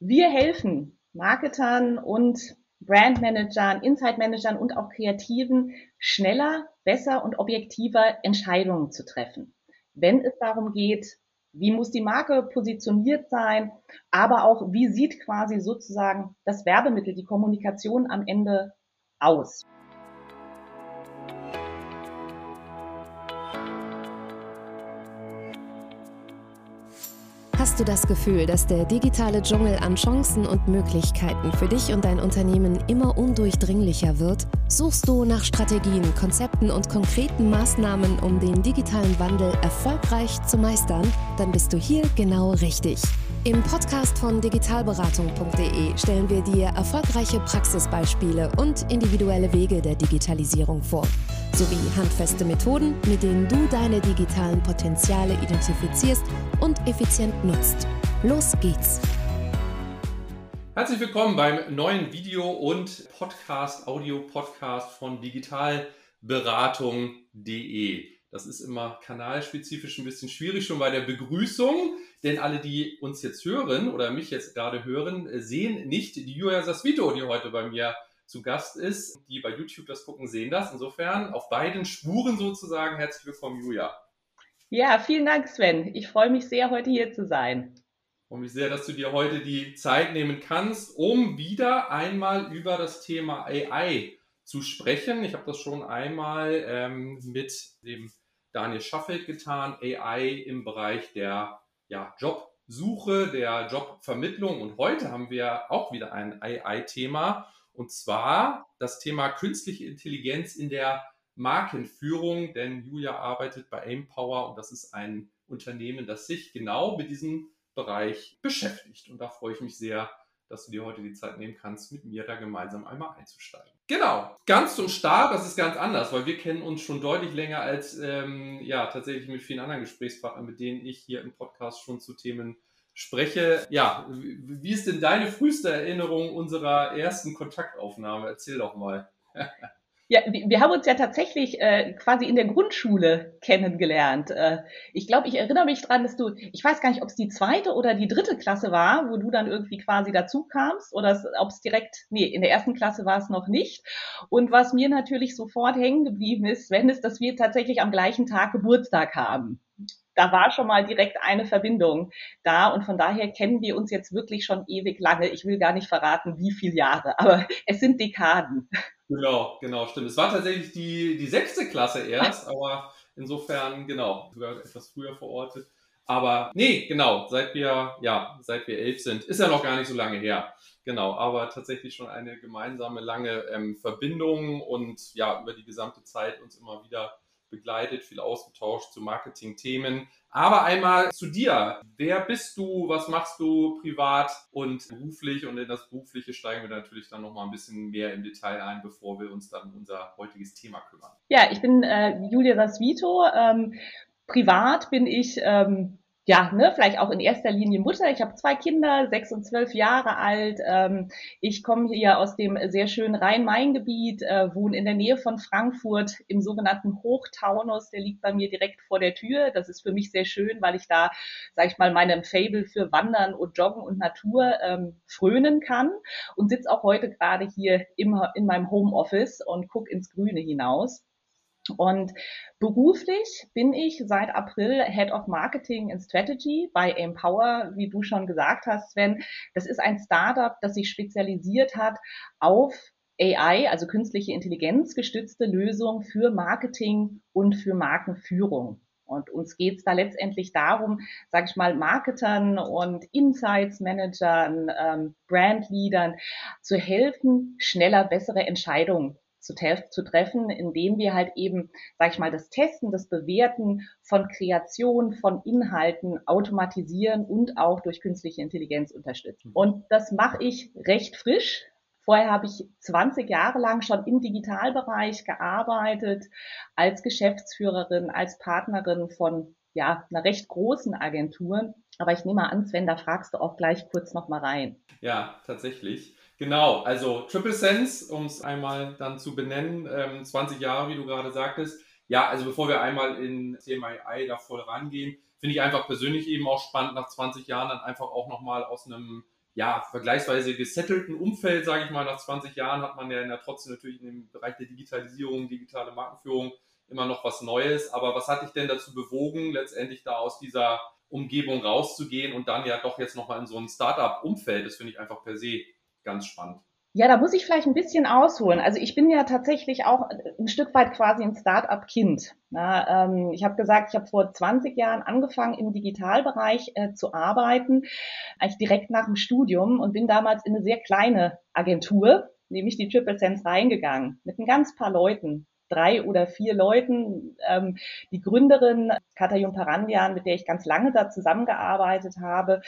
Wir helfen Marketern und Brandmanagern, Insight-Managern und auch Kreativen schneller, besser und objektiver Entscheidungen zu treffen. Wenn es darum geht, wie muss die Marke positioniert sein, aber auch wie sieht quasi sozusagen das Werbemittel, die Kommunikation am Ende aus. Hast du das Gefühl, dass der digitale Dschungel an Chancen und Möglichkeiten für dich und dein Unternehmen immer undurchdringlicher wird? Suchst du nach Strategien, Konzepten und konkreten Maßnahmen, um den digitalen Wandel erfolgreich zu meistern? Dann bist du hier genau richtig. Im Podcast von digitalberatung.de stellen wir dir erfolgreiche Praxisbeispiele und individuelle Wege der Digitalisierung vor, sowie handfeste Methoden, mit denen du deine digitalen Potenziale identifizierst und effizient nutzt. Los geht's! Herzlich willkommen beim neuen Video- und Podcast, Audio-Podcast von digitalberatung.de. Das ist immer kanalspezifisch ein bisschen schwierig schon bei der Begrüßung, denn alle, die uns jetzt hören oder mich jetzt gerade hören, sehen nicht die Julia Sasvito, die heute bei mir zu Gast ist. Die bei YouTube das gucken, sehen das. Insofern auf beiden Spuren sozusagen herzlich willkommen, Julia. Ja, vielen Dank, Sven. Ich freue mich sehr, heute hier zu sein. Ich freue mich sehr, dass du dir heute die Zeit nehmen kannst, um wieder einmal über das Thema AI zu sprechen. Ich habe das schon einmal ähm, mit dem Daniel Schaffeld getan, AI im Bereich der ja, Jobsuche, der Jobvermittlung. Und heute haben wir auch wieder ein AI-Thema. Und zwar das Thema künstliche Intelligenz in der Markenführung. Denn Julia arbeitet bei Aimpower und das ist ein Unternehmen, das sich genau mit diesem Bereich beschäftigt. Und da freue ich mich sehr, dass du dir heute die Zeit nehmen kannst, mit mir da gemeinsam einmal einzusteigen. Genau, ganz zum Start, das ist ganz anders, weil wir kennen uns schon deutlich länger als ähm, ja tatsächlich mit vielen anderen Gesprächspartnern, mit denen ich hier im Podcast schon zu Themen spreche. Ja, wie ist denn deine früheste Erinnerung unserer ersten Kontaktaufnahme? Erzähl doch mal. Ja, wir haben uns ja tatsächlich äh, quasi in der Grundschule kennengelernt. Äh, ich glaube, ich erinnere mich dran, dass du, ich weiß gar nicht, ob es die zweite oder die dritte Klasse war, wo du dann irgendwie quasi dazu kamst oder ob es direkt, nee, in der ersten Klasse war es noch nicht. Und was mir natürlich sofort hängen geblieben ist, wenn es, dass wir tatsächlich am gleichen Tag Geburtstag haben da war schon mal direkt eine Verbindung da und von daher kennen wir uns jetzt wirklich schon ewig lange. Ich will gar nicht verraten, wie viele Jahre, aber es sind Dekaden. Genau, genau, stimmt. Es war tatsächlich die, die sechste Klasse erst, aber insofern, genau, sogar etwas früher verortet. Aber nee, genau, seit wir, ja, seit wir elf sind, ist ja noch gar nicht so lange her. Genau, aber tatsächlich schon eine gemeinsame lange ähm, Verbindung und ja, über die gesamte Zeit uns immer wieder begleitet, viel ausgetauscht zu Marketing-Themen. Aber einmal zu dir. Wer bist du? Was machst du privat und beruflich? Und in das Berufliche steigen wir natürlich dann nochmal ein bisschen mehr im Detail ein, bevor wir uns dann unser heutiges Thema kümmern. Ja, ich bin äh, Julia Rasvito. Ähm, privat bin ich ähm, ja, ne, vielleicht auch in erster Linie Mutter. Ich habe zwei Kinder, sechs und zwölf Jahre alt. Ähm, ich komme hier aus dem sehr schönen Rhein-Main-Gebiet, äh, wohne in der Nähe von Frankfurt im sogenannten Hochtaunus. Der liegt bei mir direkt vor der Tür. Das ist für mich sehr schön, weil ich da, sage ich mal, meinem Fable für Wandern und Joggen und Natur ähm, frönen kann und sitze auch heute gerade hier im, in meinem Homeoffice und guck ins Grüne hinaus. Und beruflich bin ich seit April Head of Marketing and Strategy bei Empower, wie du schon gesagt hast, Sven. Das ist ein Startup, das sich spezialisiert hat auf AI, also künstliche Intelligenz gestützte Lösungen für Marketing und für Markenführung. Und uns geht es da letztendlich darum, sage ich mal, Marketern und Insights-Managern, ähm, Brandleadern zu helfen, schneller bessere Entscheidungen zu, zu treffen, indem wir halt eben, sag ich mal, das Testen, das Bewerten von Kreation, von Inhalten automatisieren und auch durch künstliche Intelligenz unterstützen. Und das mache ich recht frisch. Vorher habe ich 20 Jahre lang schon im Digitalbereich gearbeitet, als Geschäftsführerin, als Partnerin von ja, einer recht großen Agentur. Aber ich nehme an, Sven, da fragst du auch gleich kurz noch mal rein. Ja, tatsächlich. Genau, also Triple Sense, um es einmal dann zu benennen, ähm, 20 Jahre, wie du gerade sagtest. Ja, also bevor wir einmal in AI da voll rangehen, finde ich einfach persönlich eben auch spannend, nach 20 Jahren dann einfach auch nochmal aus einem ja, vergleichsweise gesettelten Umfeld, sage ich mal, nach 20 Jahren hat man ja, ja trotzdem natürlich in dem Bereich der Digitalisierung, digitale Markenführung immer noch was Neues. Aber was hat dich denn dazu bewogen, letztendlich da aus dieser Umgebung rauszugehen und dann ja doch jetzt nochmal in so ein Startup-Umfeld? Das finde ich einfach per se ganz spannend. Ja, da muss ich vielleicht ein bisschen ausholen. Also ich bin ja tatsächlich auch ein Stück weit quasi ein Start-up-Kind. Ähm, ich habe gesagt, ich habe vor 20 Jahren angefangen im Digitalbereich äh, zu arbeiten, eigentlich direkt nach dem Studium und bin damals in eine sehr kleine Agentur, nämlich die Triple Sense, reingegangen mit ein ganz paar Leuten drei oder vier Leuten. Ähm, die Gründerin Katayun Parandian, mit der ich ganz lange da zusammengearbeitet habe,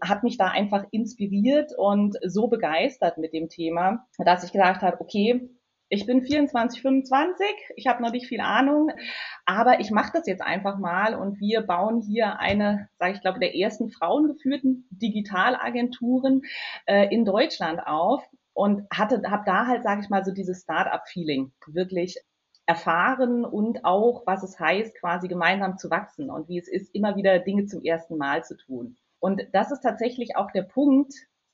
hat mich da einfach inspiriert und so begeistert mit dem Thema, dass ich gesagt habe, okay, ich bin 24, 25, ich habe noch nicht viel Ahnung, aber ich mache das jetzt einfach mal und wir bauen hier eine, sage ich glaube, der ersten frauengeführten Digitalagenturen äh, in Deutschland auf und hatte habe da halt sage ich mal so dieses Start-up Feeling wirklich erfahren und auch, was es heißt, quasi gemeinsam zu wachsen und wie es ist, immer wieder Dinge zum ersten Mal zu tun. Und das ist tatsächlich auch der Punkt,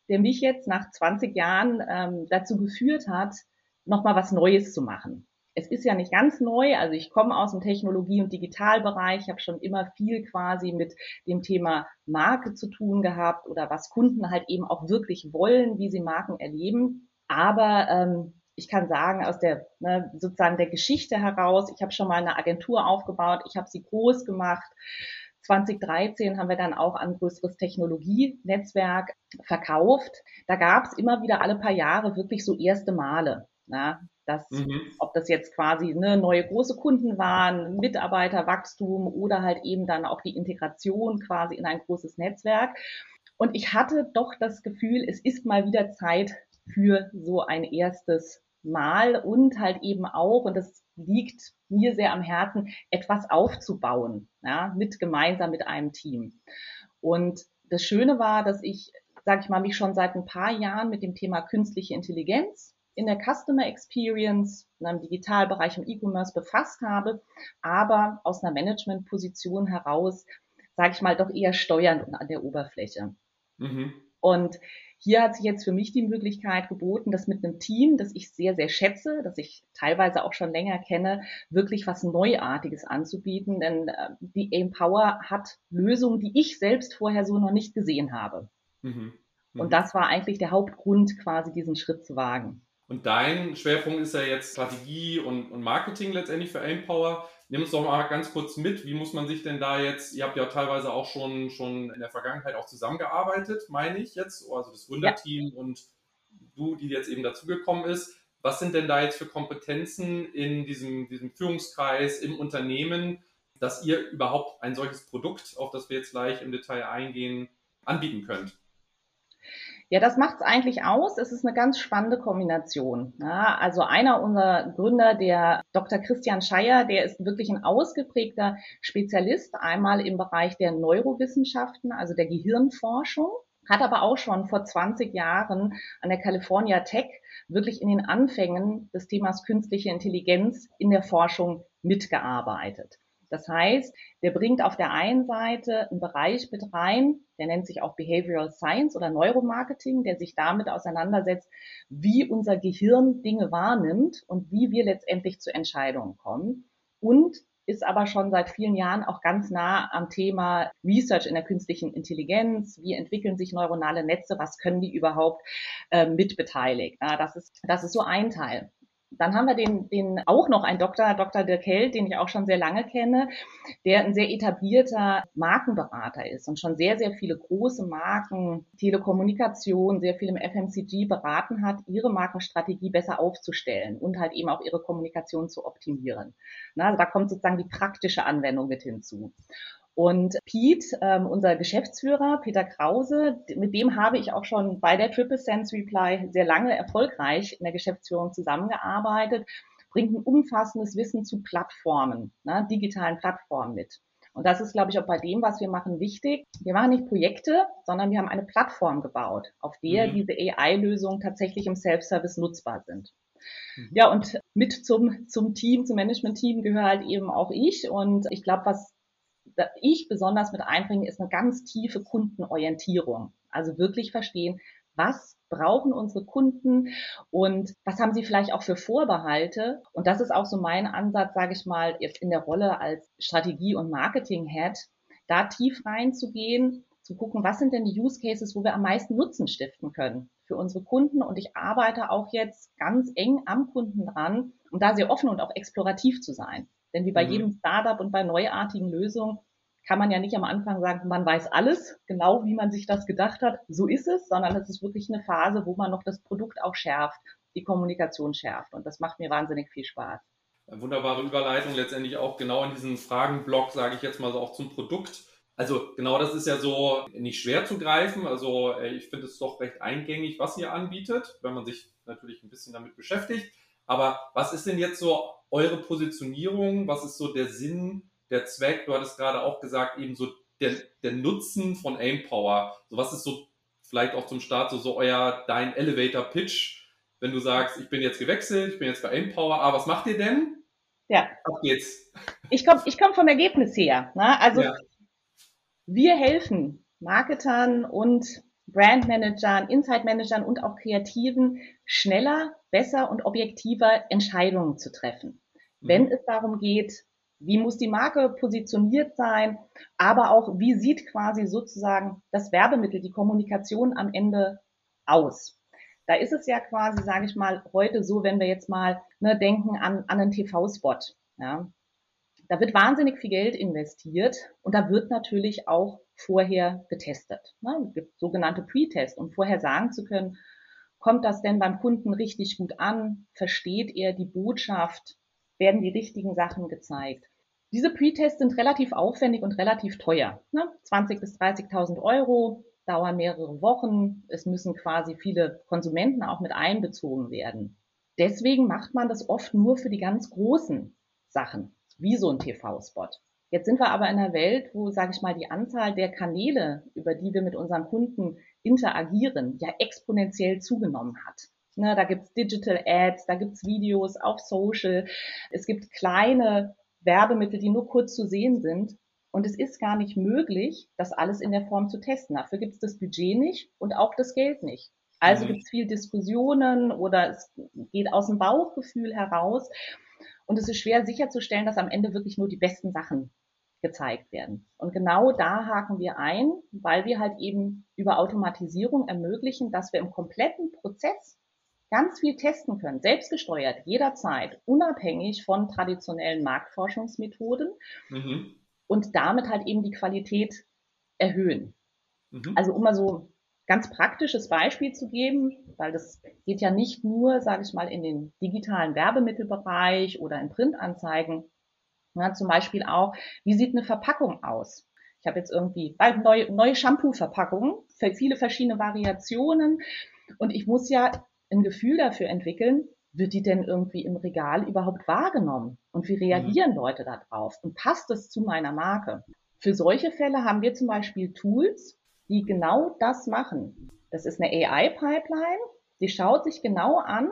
der mich jetzt nach 20 Jahren ähm, dazu geführt hat, nochmal was Neues zu machen. Es ist ja nicht ganz neu, also ich komme aus dem Technologie- und Digitalbereich, habe schon immer viel quasi mit dem Thema Marke zu tun gehabt oder was Kunden halt eben auch wirklich wollen, wie sie Marken erleben. Aber ähm, ich kann sagen, aus der ne, sozusagen der Geschichte heraus, ich habe schon mal eine Agentur aufgebaut, ich habe sie groß gemacht. 2013 haben wir dann auch ein größeres Technologienetzwerk verkauft. Da gab es immer wieder alle paar Jahre wirklich so erste Male. Na, das, mhm. ob das jetzt quasi ne, neue große Kunden waren, Mitarbeiterwachstum oder halt eben dann auch die Integration quasi in ein großes Netzwerk. Und ich hatte doch das Gefühl, es ist mal wieder Zeit für so ein erstes Mal und halt eben auch, und das liegt mir sehr am Herzen, etwas aufzubauen, ja, mit gemeinsam mit einem Team. Und das Schöne war, dass ich, sage ich mal, mich schon seit ein paar Jahren mit dem Thema künstliche Intelligenz in der Customer Experience, in einem Digitalbereich im E-Commerce befasst habe, aber aus einer Managementposition heraus, sage ich mal, doch eher steuernd an der Oberfläche. Mhm. Und hier hat sich jetzt für mich die Möglichkeit geboten, das mit einem Team, das ich sehr, sehr schätze, das ich teilweise auch schon länger kenne, wirklich was Neuartiges anzubieten. Denn äh, die Empower hat Lösungen, die ich selbst vorher so noch nicht gesehen habe. Mhm. Mhm. Und das war eigentlich der Hauptgrund, quasi diesen Schritt zu wagen. Und dein Schwerpunkt ist ja jetzt Strategie und, und Marketing letztendlich für Empower. Nimm uns doch mal ganz kurz mit. Wie muss man sich denn da jetzt, ihr habt ja teilweise auch schon, schon in der Vergangenheit auch zusammengearbeitet, meine ich jetzt, also das Gründerteam ja. und du, die jetzt eben dazugekommen ist. Was sind denn da jetzt für Kompetenzen in diesem, diesem Führungskreis im Unternehmen, dass ihr überhaupt ein solches Produkt, auf das wir jetzt gleich im Detail eingehen, anbieten könnt? Ja, das macht es eigentlich aus. Es ist eine ganz spannende Kombination. Ja, also einer unserer Gründer, der Dr. Christian Scheier, der ist wirklich ein ausgeprägter Spezialist, einmal im Bereich der Neurowissenschaften, also der Gehirnforschung, hat aber auch schon vor 20 Jahren an der California Tech wirklich in den Anfängen des Themas künstliche Intelligenz in der Forschung mitgearbeitet. Das heißt, der bringt auf der einen Seite einen Bereich mit rein, der nennt sich auch Behavioral Science oder Neuromarketing, der sich damit auseinandersetzt, wie unser Gehirn Dinge wahrnimmt und wie wir letztendlich zu Entscheidungen kommen. Und ist aber schon seit vielen Jahren auch ganz nah am Thema Research in der künstlichen Intelligenz. Wie entwickeln sich neuronale Netze? Was können die überhaupt äh, mitbeteiligt? Das ist, das ist so ein Teil. Dann haben wir den, den auch noch ein Doktor, Dr. Dirk Held, den ich auch schon sehr lange kenne, der ein sehr etablierter Markenberater ist und schon sehr, sehr viele große Marken, Telekommunikation, sehr viel im FMCG beraten hat, ihre Markenstrategie besser aufzustellen und halt eben auch ihre Kommunikation zu optimieren. Na, also da kommt sozusagen die praktische Anwendung mit hinzu. Und Pete, ähm, unser Geschäftsführer, Peter Krause, mit dem habe ich auch schon bei der Triple Sense Reply sehr lange erfolgreich in der Geschäftsführung zusammengearbeitet, bringt ein umfassendes Wissen zu Plattformen, ne, digitalen Plattformen mit. Und das ist, glaube ich, auch bei dem, was wir machen, wichtig. Wir machen nicht Projekte, sondern wir haben eine Plattform gebaut, auf der mhm. diese AI-Lösungen tatsächlich im Self-Service nutzbar sind. Mhm. Ja, und mit zum, zum Team, zum Management-Team gehöre halt eben auch ich. Und ich glaube, was ich besonders mit einbringe, ist eine ganz tiefe Kundenorientierung. Also wirklich verstehen, was brauchen unsere Kunden und was haben sie vielleicht auch für Vorbehalte. Und das ist auch so mein Ansatz, sage ich mal, jetzt in der Rolle als Strategie- und Marketing-Head, da tief reinzugehen, zu gucken, was sind denn die Use Cases, wo wir am meisten Nutzen stiften können für unsere Kunden. Und ich arbeite auch jetzt ganz eng am Kunden dran, um da sehr offen und auch explorativ zu sein. Denn wie bei mhm. jedem Startup und bei neuartigen Lösungen kann man ja nicht am Anfang sagen, man weiß alles, genau wie man sich das gedacht hat. So ist es, sondern es ist wirklich eine Phase, wo man noch das Produkt auch schärft, die Kommunikation schärft. Und das macht mir wahnsinnig viel Spaß. Wunderbare Überleitung letztendlich auch genau in diesen Fragenblock, sage ich jetzt mal so auch zum Produkt. Also genau das ist ja so nicht schwer zu greifen. Also äh, ich finde es doch recht eingängig, was ihr anbietet, wenn man sich natürlich ein bisschen damit beschäftigt. Aber was ist denn jetzt so eure Positionierung? Was ist so der Sinn der Zweck, du hattest gerade auch gesagt, eben so der, der Nutzen von Aimpower. So was ist so vielleicht auch zum Start so, so euer, dein Elevator Pitch, wenn du sagst, ich bin jetzt gewechselt, ich bin jetzt bei Aimpower, aber was macht ihr denn? Ja. Ab geht's. Ich komme ich komm vom Ergebnis her. Ne? Also ja. wir helfen Marketern und Brandmanagern, Insight Managern und auch Kreativen schneller, besser und objektiver Entscheidungen zu treffen. Mhm. Wenn es darum geht, wie muss die Marke positioniert sein? Aber auch, wie sieht quasi sozusagen das Werbemittel, die Kommunikation am Ende aus? Da ist es ja quasi, sage ich mal, heute so, wenn wir jetzt mal ne, denken an, an einen TV-Spot. Ja, da wird wahnsinnig viel Geld investiert und da wird natürlich auch vorher getestet. Ne? Es gibt sogenannte Pre-Test, um vorher sagen zu können, kommt das denn beim Kunden richtig gut an? Versteht er die Botschaft? Werden die richtigen Sachen gezeigt. Diese Pre-Tests sind relativ aufwendig und relativ teuer. Ne? 20.000 bis 30.000 Euro, dauern mehrere Wochen. Es müssen quasi viele Konsumenten auch mit einbezogen werden. Deswegen macht man das oft nur für die ganz großen Sachen, wie so ein TV-Spot. Jetzt sind wir aber in einer Welt, wo, sage ich mal, die Anzahl der Kanäle, über die wir mit unseren Kunden interagieren, ja exponentiell zugenommen hat. Ne, da gibt's Digital Ads, da gibt's Videos auf Social. Es gibt kleine Werbemittel, die nur kurz zu sehen sind. Und es ist gar nicht möglich, das alles in der Form zu testen. Dafür gibt's das Budget nicht und auch das Geld nicht. Also mhm. gibt's viel Diskussionen oder es geht aus dem Bauchgefühl heraus. Und es ist schwer sicherzustellen, dass am Ende wirklich nur die besten Sachen gezeigt werden. Und genau da haken wir ein, weil wir halt eben über Automatisierung ermöglichen, dass wir im kompletten Prozess ganz viel testen können, selbstgesteuert, jederzeit, unabhängig von traditionellen Marktforschungsmethoden mhm. und damit halt eben die Qualität erhöhen. Mhm. Also um mal so ganz praktisches Beispiel zu geben, weil das geht ja nicht nur, sage ich mal, in den digitalen Werbemittelbereich oder in Printanzeigen, ja, zum Beispiel auch, wie sieht eine Verpackung aus? Ich habe jetzt irgendwie neue, neue Shampoo-Verpackungen, viele verschiedene Variationen und ich muss ja ein Gefühl dafür entwickeln, wird die denn irgendwie im Regal überhaupt wahrgenommen? Und wie reagieren mhm. Leute darauf? Und passt es zu meiner Marke? Für solche Fälle haben wir zum Beispiel Tools, die genau das machen. Das ist eine AI-Pipeline, die schaut sich genau an,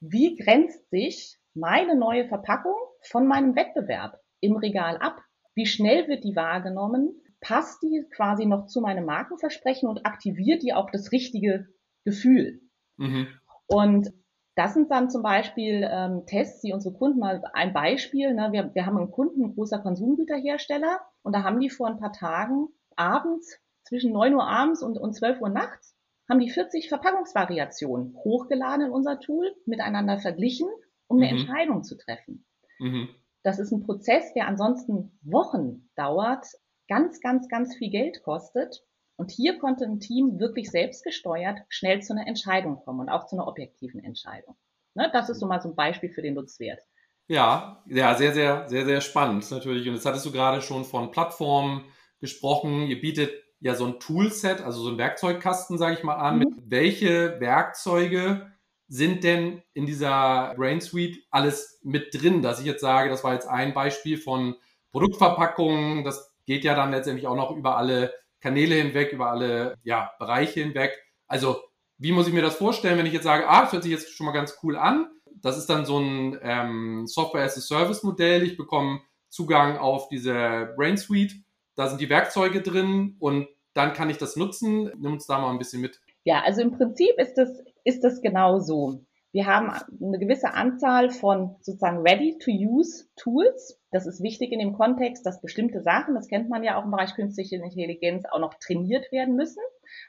wie grenzt sich meine neue Verpackung von meinem Wettbewerb im Regal ab? Wie schnell wird die wahrgenommen? Passt die quasi noch zu meinem Markenversprechen und aktiviert die auch das richtige Gefühl? Mhm. Und das sind dann zum Beispiel ähm, Tests, die unsere Kunden mal ein Beispiel. Ne, wir, wir haben einen Kunden, ein großer Konsumgüterhersteller, und da haben die vor ein paar Tagen abends zwischen 9 Uhr abends und, und 12 Uhr nachts haben die 40 Verpackungsvariationen hochgeladen in unser Tool, miteinander verglichen, um eine mhm. Entscheidung zu treffen. Mhm. Das ist ein Prozess, der ansonsten Wochen dauert, ganz, ganz, ganz viel Geld kostet und hier konnte ein Team wirklich selbstgesteuert schnell zu einer Entscheidung kommen und auch zu einer objektiven Entscheidung. Ne, das ist so mal so ein Beispiel für den Nutzwert. Ja, ja, sehr, sehr, sehr, sehr spannend natürlich. Und jetzt hattest du gerade schon von Plattformen gesprochen. Ihr bietet ja so ein Toolset, also so ein Werkzeugkasten, sage ich mal an. Mhm. welche Werkzeuge sind denn in dieser Brain Suite alles mit drin? Dass ich jetzt sage, das war jetzt ein Beispiel von Produktverpackungen. Das geht ja dann letztendlich auch noch über alle Kanäle hinweg, über alle ja, Bereiche hinweg. Also wie muss ich mir das vorstellen, wenn ich jetzt sage, ah, das hört sich jetzt schon mal ganz cool an. Das ist dann so ein ähm, Software-as-a-Service-Modell. Ich bekomme Zugang auf diese Brain Suite. Da sind die Werkzeuge drin und dann kann ich das nutzen. Nimm uns da mal ein bisschen mit. Ja, also im Prinzip ist das, ist das genau so. Wir haben eine gewisse Anzahl von sozusagen Ready-to-Use-Tools. Das ist wichtig in dem Kontext, dass bestimmte Sachen, das kennt man ja auch im Bereich künstliche Intelligenz, auch noch trainiert werden müssen.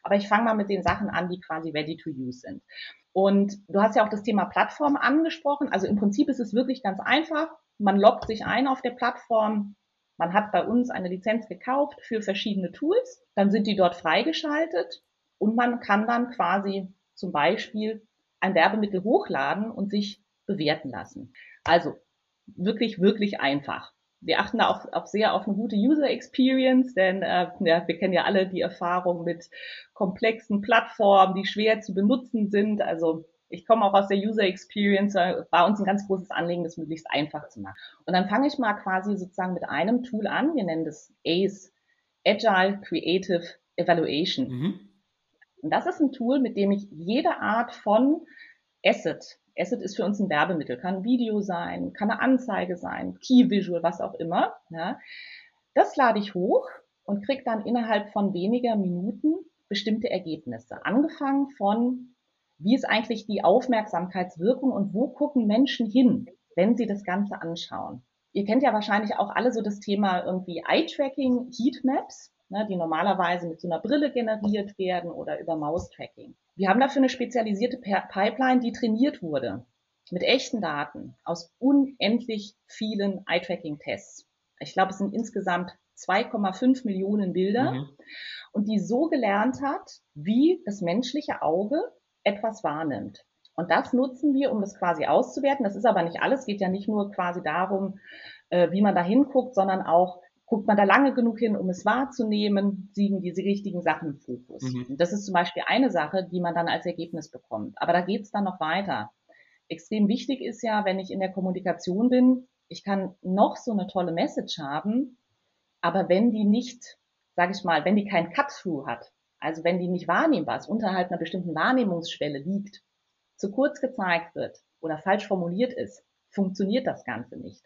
Aber ich fange mal mit den Sachen an, die quasi Ready-to-Use sind. Und du hast ja auch das Thema Plattform angesprochen. Also im Prinzip ist es wirklich ganz einfach. Man loggt sich ein auf der Plattform. Man hat bei uns eine Lizenz gekauft für verschiedene Tools. Dann sind die dort freigeschaltet und man kann dann quasi zum Beispiel ein Werbemittel hochladen und sich bewerten lassen. Also wirklich, wirklich einfach. Wir achten da auch, auch sehr auf eine gute User Experience, denn äh, ja, wir kennen ja alle die Erfahrung mit komplexen Plattformen, die schwer zu benutzen sind. Also ich komme auch aus der User Experience, äh, war uns ein ganz großes Anliegen, das möglichst einfach zu machen. Und dann fange ich mal quasi sozusagen mit einem Tool an. Wir nennen das ACE, Agile Creative Evaluation. Mhm. Und das ist ein Tool, mit dem ich jede Art von Asset, Asset ist für uns ein Werbemittel, kann Video sein, kann eine Anzeige sein, Key Visual, was auch immer. Ja. Das lade ich hoch und kriege dann innerhalb von weniger Minuten bestimmte Ergebnisse. Angefangen von, wie ist eigentlich die Aufmerksamkeitswirkung und wo gucken Menschen hin, wenn sie das Ganze anschauen. Ihr kennt ja wahrscheinlich auch alle so das Thema irgendwie Eye-Tracking, Heatmaps ne, die normalerweise mit so einer Brille generiert werden oder über Maustracking. Wir haben dafür eine spezialisierte Pipeline, die trainiert wurde mit echten Daten aus unendlich vielen Eye-Tracking-Tests. Ich glaube, es sind insgesamt 2,5 Millionen Bilder mhm. und die so gelernt hat, wie das menschliche Auge etwas wahrnimmt. Und das nutzen wir, um das quasi auszuwerten. Das ist aber nicht alles. Es geht ja nicht nur quasi darum, äh, wie man da hinguckt, sondern auch, guckt man da lange genug hin, um es wahrzunehmen, liegen diese richtigen Sachen im Fokus. Mhm. Das ist zum Beispiel eine Sache, die man dann als Ergebnis bekommt. Aber da geht es dann noch weiter. Extrem wichtig ist ja, wenn ich in der Kommunikation bin, ich kann noch so eine tolle Message haben, aber wenn die nicht, sage ich mal, wenn die kein Cut-Through hat, also wenn die nicht wahrnehmbar ist, unterhalb einer bestimmten Wahrnehmungsschwelle liegt, zu kurz gezeigt wird oder falsch formuliert ist, funktioniert das Ganze nicht.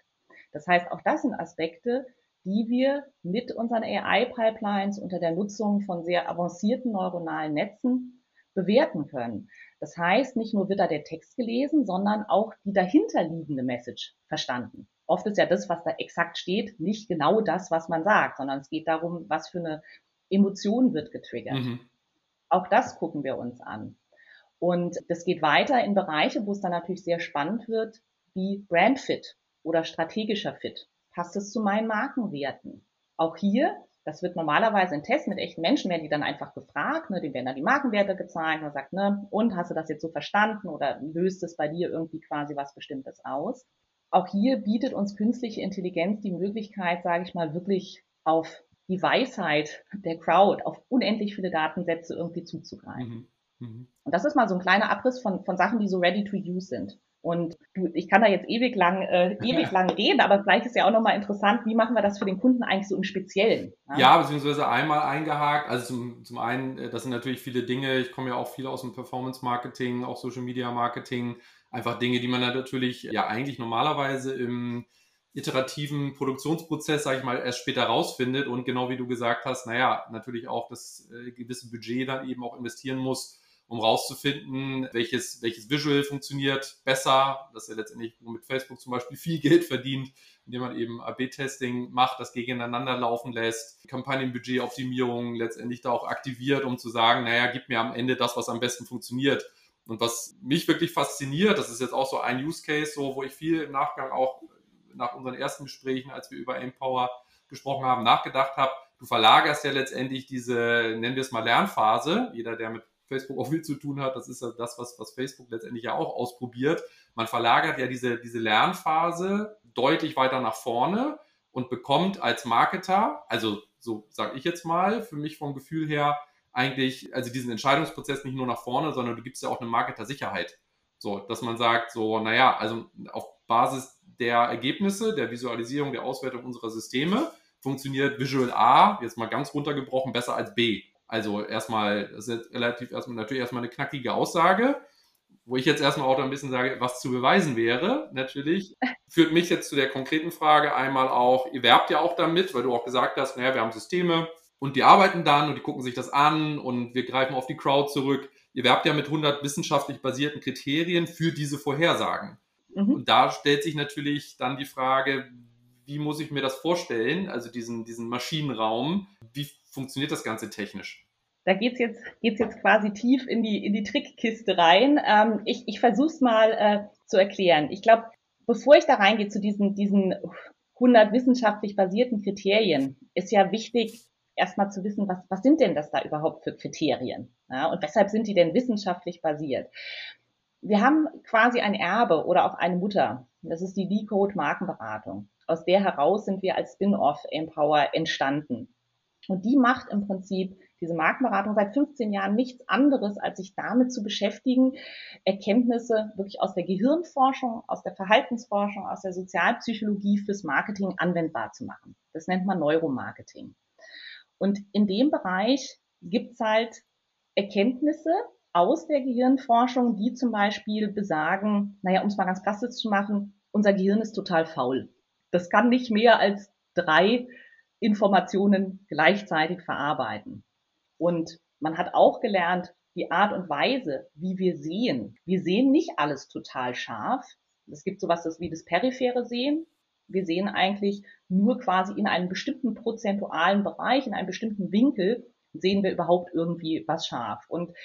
Das heißt, auch das sind Aspekte, die wir mit unseren AI-Pipelines unter der Nutzung von sehr avancierten neuronalen Netzen bewerten können. Das heißt, nicht nur wird da der Text gelesen, sondern auch die dahinterliegende Message verstanden. Oft ist ja das, was da exakt steht, nicht genau das, was man sagt, sondern es geht darum, was für eine Emotion wird getriggert. Mhm. Auch das gucken wir uns an. Und das geht weiter in Bereiche, wo es dann natürlich sehr spannend wird, wie Brandfit oder strategischer Fit passt es zu meinen Markenwerten? Auch hier, das wird normalerweise in Tests mit echten Menschen, werden die dann einfach gefragt, ne, denen werden dann die Markenwerte gezeigt und sagt, ne, und hast du das jetzt so verstanden oder löst es bei dir irgendwie quasi was Bestimmtes aus? Auch hier bietet uns künstliche Intelligenz die Möglichkeit, sage ich mal, wirklich auf die Weisheit der Crowd, auf unendlich viele Datensätze irgendwie zuzugreifen. Mhm. Mhm. Und das ist mal so ein kleiner Abriss von, von Sachen, die so ready to use sind. Und du, ich kann da jetzt ewig lang, äh, ewig lang reden, aber vielleicht ist ja auch nochmal interessant, wie machen wir das für den Kunden eigentlich so im Speziellen? Ja, ja beziehungsweise einmal eingehakt. Also zum, zum einen, äh, das sind natürlich viele Dinge. Ich komme ja auch viel aus dem Performance Marketing, auch Social Media Marketing. Einfach Dinge, die man natürlich ja eigentlich normalerweise im iterativen Produktionsprozess, sage ich mal, erst später rausfindet und genau wie du gesagt hast, naja, natürlich auch das äh, gewisse Budget dann eben auch investieren muss, um rauszufinden, welches, welches Visual funktioniert besser. Das ist ja letztendlich, womit Facebook zum Beispiel viel Geld verdient, indem man eben AB-Testing macht, das gegeneinander laufen lässt, Kampagnenbudgetoptimierung letztendlich da auch aktiviert, um zu sagen, naja, gib mir am Ende das, was am besten funktioniert. Und was mich wirklich fasziniert, das ist jetzt auch so ein Use Case, so, wo ich viel im Nachgang auch nach unseren ersten Gesprächen, als wir über Empower gesprochen haben, nachgedacht habe. Du verlagerst ja letztendlich diese, nennen wir es mal Lernphase. Jeder, der mit Facebook auch viel zu tun hat. Das ist ja das, was, was Facebook letztendlich ja auch ausprobiert. Man verlagert ja diese, diese Lernphase deutlich weiter nach vorne und bekommt als Marketer, also so sage ich jetzt mal, für mich vom Gefühl her, eigentlich, also diesen Entscheidungsprozess nicht nur nach vorne, sondern du gibst ja auch eine Marketer-Sicherheit. So, dass man sagt, so, naja, also auf Basis der Ergebnisse, der Visualisierung, der Auswertung unserer Systeme funktioniert Visual A, jetzt mal ganz runtergebrochen, besser als B. Also erstmal, das ist relativ erstmal natürlich erstmal eine knackige Aussage, wo ich jetzt erstmal auch ein bisschen sage, was zu beweisen wäre, natürlich, führt mich jetzt zu der konkreten Frage einmal auch, ihr werbt ja auch damit, weil du auch gesagt hast, naja, wir haben Systeme, und die arbeiten dann und die gucken sich das an und wir greifen auf die Crowd zurück. Ihr werbt ja mit 100 wissenschaftlich basierten Kriterien für diese Vorhersagen. Mhm. Und da stellt sich natürlich dann die Frage, wie muss ich mir das vorstellen, also diesen, diesen Maschinenraum, wie funktioniert das Ganze technisch? Da geht's jetzt, geht's jetzt quasi tief in die, in die Trickkiste rein. Ähm, ich ich versuche es mal äh, zu erklären. Ich glaube, bevor ich da reingehe zu diesen, diesen 100 wissenschaftlich basierten Kriterien, ist ja wichtig, erstmal zu wissen, was, was sind denn das da überhaupt für Kriterien? Ja, und weshalb sind die denn wissenschaftlich basiert? Wir haben quasi ein Erbe oder auch eine Mutter. Das ist die V-Code Markenberatung. Aus der heraus sind wir als Spin-off Empower entstanden. Und die macht im Prinzip diese Markenberatung seit 15 Jahren nichts anderes, als sich damit zu beschäftigen, Erkenntnisse wirklich aus der Gehirnforschung, aus der Verhaltensforschung, aus der Sozialpsychologie fürs Marketing anwendbar zu machen. Das nennt man Neuromarketing. Und in dem Bereich gibt's halt Erkenntnisse aus der Gehirnforschung, die zum Beispiel besagen, naja, um es mal ganz plastisch zu machen, unser Gehirn ist total faul. Das kann nicht mehr als drei Informationen gleichzeitig verarbeiten. Und man hat auch gelernt, die Art und Weise, wie wir sehen. Wir sehen nicht alles total scharf. Es gibt sowas wie das periphere Sehen wir sehen eigentlich nur quasi in einem bestimmten prozentualen Bereich, in einem bestimmten Winkel, sehen wir überhaupt irgendwie was scharf. Und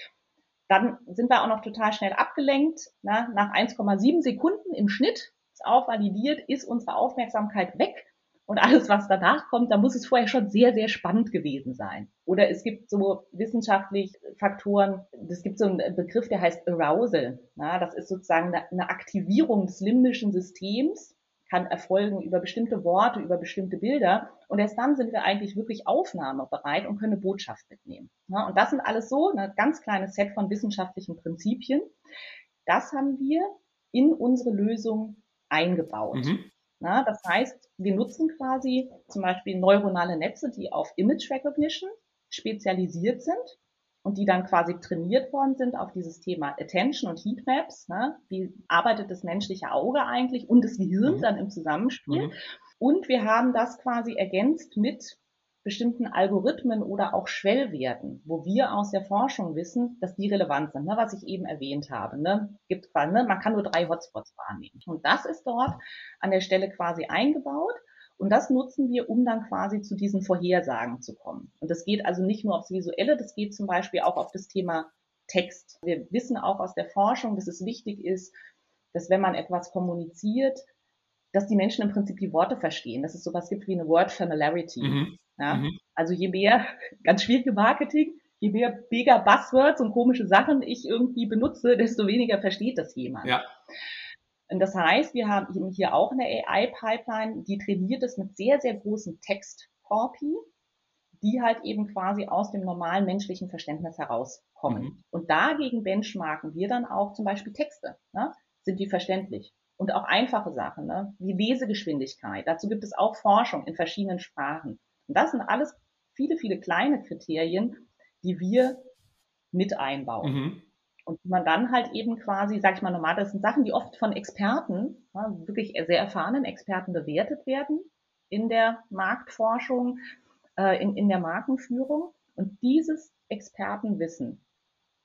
dann sind wir auch noch total schnell abgelenkt. Na, nach 1,7 Sekunden im Schnitt, ist auch validiert, ist unsere Aufmerksamkeit weg. Und alles, was danach kommt, da muss es vorher schon sehr, sehr spannend gewesen sein. Oder es gibt so wissenschaftlich Faktoren, es gibt so einen Begriff, der heißt Arousal. Na, das ist sozusagen eine Aktivierung des limbischen Systems kann erfolgen über bestimmte Worte, über bestimmte Bilder. Und erst dann sind wir eigentlich wirklich aufnahmebereit und können eine Botschaft mitnehmen. Ja, und das sind alles so ein ganz kleines Set von wissenschaftlichen Prinzipien. Das haben wir in unsere Lösung eingebaut. Mhm. Na, das heißt, wir nutzen quasi zum Beispiel neuronale Netze, die auf Image Recognition spezialisiert sind und die dann quasi trainiert worden sind auf dieses Thema Attention und Heatmaps. Ne? Wie arbeitet das menschliche Auge eigentlich und das Gehirn mhm. dann im Zusammenspiel? Mhm. Und wir haben das quasi ergänzt mit bestimmten Algorithmen oder auch Schwellwerten, wo wir aus der Forschung wissen, dass die relevant sind, ne, was ich eben erwähnt habe. Ne, gibt ne, man kann nur drei Hotspots wahrnehmen. Und das ist dort an der Stelle quasi eingebaut. Und das nutzen wir, um dann quasi zu diesen Vorhersagen zu kommen. Und das geht also nicht nur aufs Visuelle, das geht zum Beispiel auch auf das Thema Text. Wir wissen auch aus der Forschung, dass es wichtig ist, dass wenn man etwas kommuniziert, dass die Menschen im Prinzip die Worte verstehen, dass es sowas gibt wie eine Word Familiarity. Mhm. Ja? Mhm. Also je mehr, ganz schwierige Marketing, je mehr mega Buzzwords und komische Sachen ich irgendwie benutze, desto weniger versteht das jemand. Ja. Und das heißt, wir haben hier auch eine AI-Pipeline, die trainiert ist mit sehr, sehr großen Textkorpi, die halt eben quasi aus dem normalen menschlichen Verständnis herauskommen. Mhm. Und dagegen benchmarken wir dann auch zum Beispiel Texte. Ne? Sind die verständlich? Und auch einfache Sachen, ne? wie Lesegeschwindigkeit. Dazu gibt es auch Forschung in verschiedenen Sprachen. Und das sind alles viele, viele kleine Kriterien, die wir mit einbauen. Mhm. Und man dann halt eben quasi, sag ich mal normal, das sind Sachen, die oft von Experten, ja, wirklich sehr erfahrenen Experten bewertet werden in der Marktforschung, äh, in, in der Markenführung. Und dieses Expertenwissen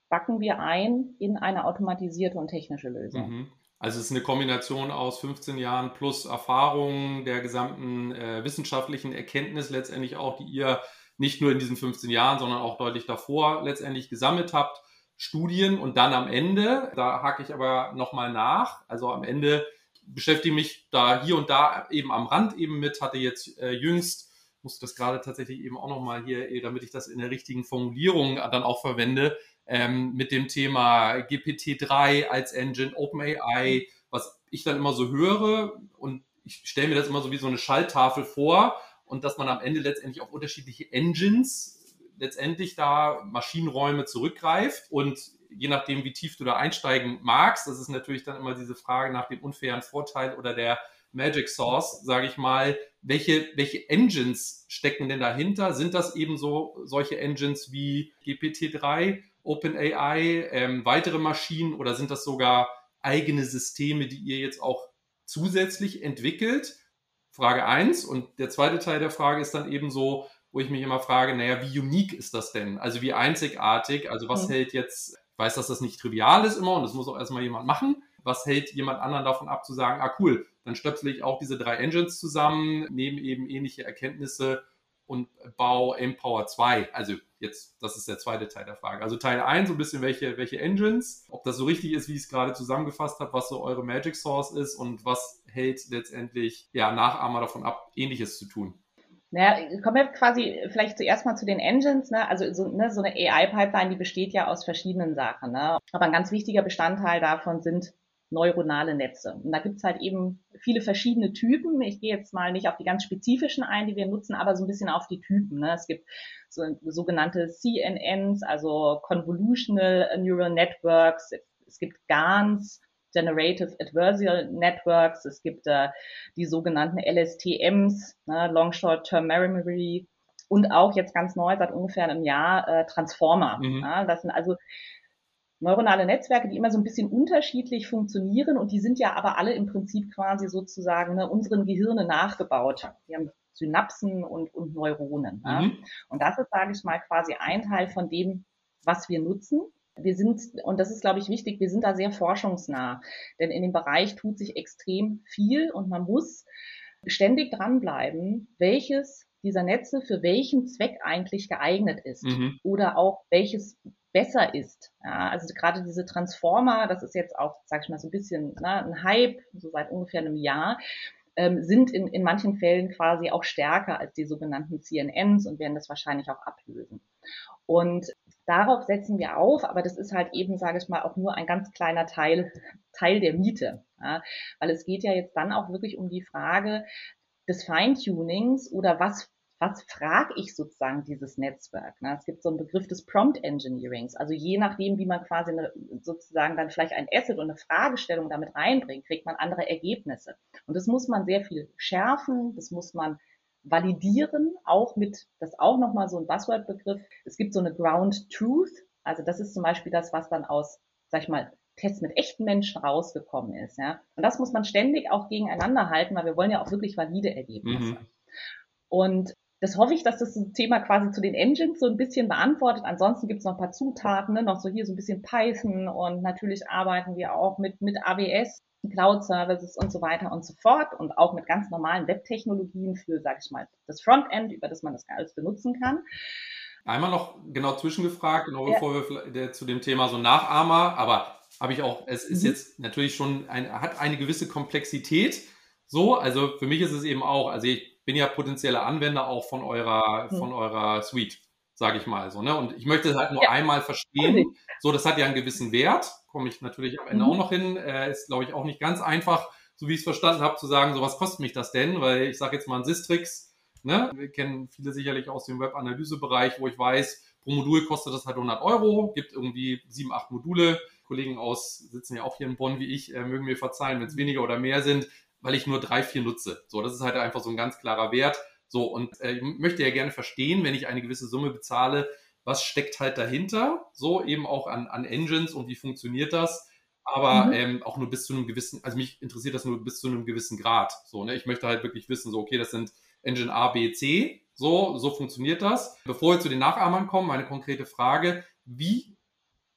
backen wir ein in eine automatisierte und technische Lösung. Mhm. Also es ist eine Kombination aus 15 Jahren plus Erfahrung der gesamten äh, wissenschaftlichen Erkenntnis letztendlich auch, die ihr nicht nur in diesen 15 Jahren, sondern auch deutlich davor letztendlich gesammelt habt. Studien und dann am Ende, da hake ich aber nochmal nach, also am Ende beschäftige mich da hier und da eben am Rand eben mit, hatte jetzt äh, jüngst, musste das gerade tatsächlich eben auch nochmal hier, damit ich das in der richtigen Formulierung dann auch verwende, ähm, mit dem Thema GPT-3 als Engine, OpenAI, was ich dann immer so höre. Und ich stelle mir das immer so wie so eine Schalltafel vor. Und dass man am Ende letztendlich auf unterschiedliche Engines letztendlich da Maschinenräume zurückgreift. Und je nachdem, wie tief du da einsteigen magst, das ist natürlich dann immer diese Frage nach dem unfairen Vorteil oder der Magic Source, sage ich mal, welche, welche Engines stecken denn dahinter? Sind das eben so solche Engines wie GPT-3, OpenAI, ähm, weitere Maschinen oder sind das sogar eigene Systeme, die ihr jetzt auch zusätzlich entwickelt? Frage eins Und der zweite Teil der Frage ist dann eben so, wo ich mich immer frage, naja, wie unique ist das denn? Also wie einzigartig? Also was mhm. hält jetzt, ich weiß, dass das nicht trivial ist immer und das muss auch erstmal jemand machen. Was hält jemand anderen davon ab zu sagen, ah cool, dann stöpsel ich auch diese drei Engines zusammen, nehme eben ähnliche Erkenntnisse und baue Empower 2. Also jetzt, das ist der zweite Teil der Frage. Also Teil 1, so ein bisschen welche, welche Engines, ob das so richtig ist, wie ich es gerade zusammengefasst habe, was so eure Magic Source ist und was hält letztendlich ja, Nachahmer davon ab, ähnliches zu tun. Naja, kommen wir quasi vielleicht zuerst mal zu den Engines. Ne? Also so, ne, so eine AI-Pipeline, die besteht ja aus verschiedenen Sachen. Ne? Aber ein ganz wichtiger Bestandteil davon sind neuronale Netze. Und da gibt's halt eben viele verschiedene Typen. Ich gehe jetzt mal nicht auf die ganz spezifischen ein, die wir nutzen, aber so ein bisschen auf die Typen. Ne? Es gibt so sogenannte CNNs, also Convolutional Neural Networks. Es gibt GANs, Generative Adversarial Networks. Es gibt äh, die sogenannten LSTMs, ne? Long Short Term Memory. Und auch jetzt ganz neu, seit ungefähr einem Jahr, äh, Transformer. Mhm. Ja? Das sind also neuronale Netzwerke, die immer so ein bisschen unterschiedlich funktionieren und die sind ja aber alle im Prinzip quasi sozusagen ne, unseren Gehirne nachgebaut. Wir haben Synapsen und, und Neuronen. Mhm. Ja. Und das ist, sage ich mal, quasi ein Teil von dem, was wir nutzen. Wir sind, und das ist, glaube ich, wichtig, wir sind da sehr forschungsnah. Denn in dem Bereich tut sich extrem viel und man muss ständig dranbleiben, welches dieser Netze für welchen Zweck eigentlich geeignet ist mhm. oder auch welches besser ist. Ja, also gerade diese Transformer, das ist jetzt auch, sag ich mal, so ein bisschen ne, ein Hype, so seit ungefähr einem Jahr, ähm, sind in, in manchen Fällen quasi auch stärker als die sogenannten CNNs und werden das wahrscheinlich auch ablösen. Und darauf setzen wir auf, aber das ist halt eben, sage ich mal, auch nur ein ganz kleiner Teil, Teil der Miete. Ja, weil es geht ja jetzt dann auch wirklich um die Frage des Feintunings oder was was frage ich sozusagen dieses Netzwerk? Ne? Es gibt so einen Begriff des Prompt Engineerings. Also je nachdem, wie man quasi eine, sozusagen dann vielleicht ein Asset und eine Fragestellung damit reinbringt, kriegt man andere Ergebnisse. Und das muss man sehr viel schärfen, das muss man validieren, auch mit, das ist auch nochmal so ein Buzzword-Begriff. Es gibt so eine Ground Truth. Also das ist zum Beispiel das, was dann aus, sag ich mal, Tests mit echten Menschen rausgekommen ist. Ja? Und das muss man ständig auch gegeneinander halten, weil wir wollen ja auch wirklich valide Ergebnisse. Mhm. Und das hoffe ich, dass das Thema quasi zu den Engines so ein bisschen beantwortet. Ansonsten gibt es noch ein paar Zutaten, ne? noch so hier so ein bisschen Python und natürlich arbeiten wir auch mit, mit AWS, Cloud Services und so weiter und so fort und auch mit ganz normalen Webtechnologien für, sage ich mal, das Frontend, über das man das alles benutzen kann. Einmal noch genau zwischengefragt, genau ja. bevor wir zu dem Thema so Nachahmer, aber habe ich auch, es ist mhm. jetzt natürlich schon, ein, hat eine gewisse Komplexität. So, also für mich ist es eben auch, also ich bin ja potenzieller Anwender auch von eurer, hm. von eurer Suite, sage ich mal so. Ne? Und ich möchte es halt nur ja. einmal verstehen. So, das hat ja einen gewissen Wert. Komme ich natürlich am Ende mhm. auch noch hin. Äh, ist, glaube ich, auch nicht ganz einfach, so wie ich es verstanden habe, zu sagen, so was kostet mich das denn? Weil ich sage jetzt mal ein Sistrix, ne? wir kennen viele sicherlich aus dem Web-Analyse-Bereich, wo ich weiß, pro Modul kostet das halt 100 Euro, gibt irgendwie sieben, acht Module. Kollegen aus sitzen ja auch hier in Bonn wie ich, äh, mögen mir verzeihen, wenn es weniger oder mehr sind weil ich nur drei, vier nutze. So, das ist halt einfach so ein ganz klarer Wert. So, und äh, ich möchte ja gerne verstehen, wenn ich eine gewisse Summe bezahle, was steckt halt dahinter, so eben auch an, an Engines und wie funktioniert das. Aber mhm. ähm, auch nur bis zu einem gewissen, also mich interessiert das nur bis zu einem gewissen Grad. So, ne? Ich möchte halt wirklich wissen, so, okay, das sind Engine A, B, C, so, so funktioniert das. Bevor wir zu den Nachahmern kommen, meine konkrete Frage, wie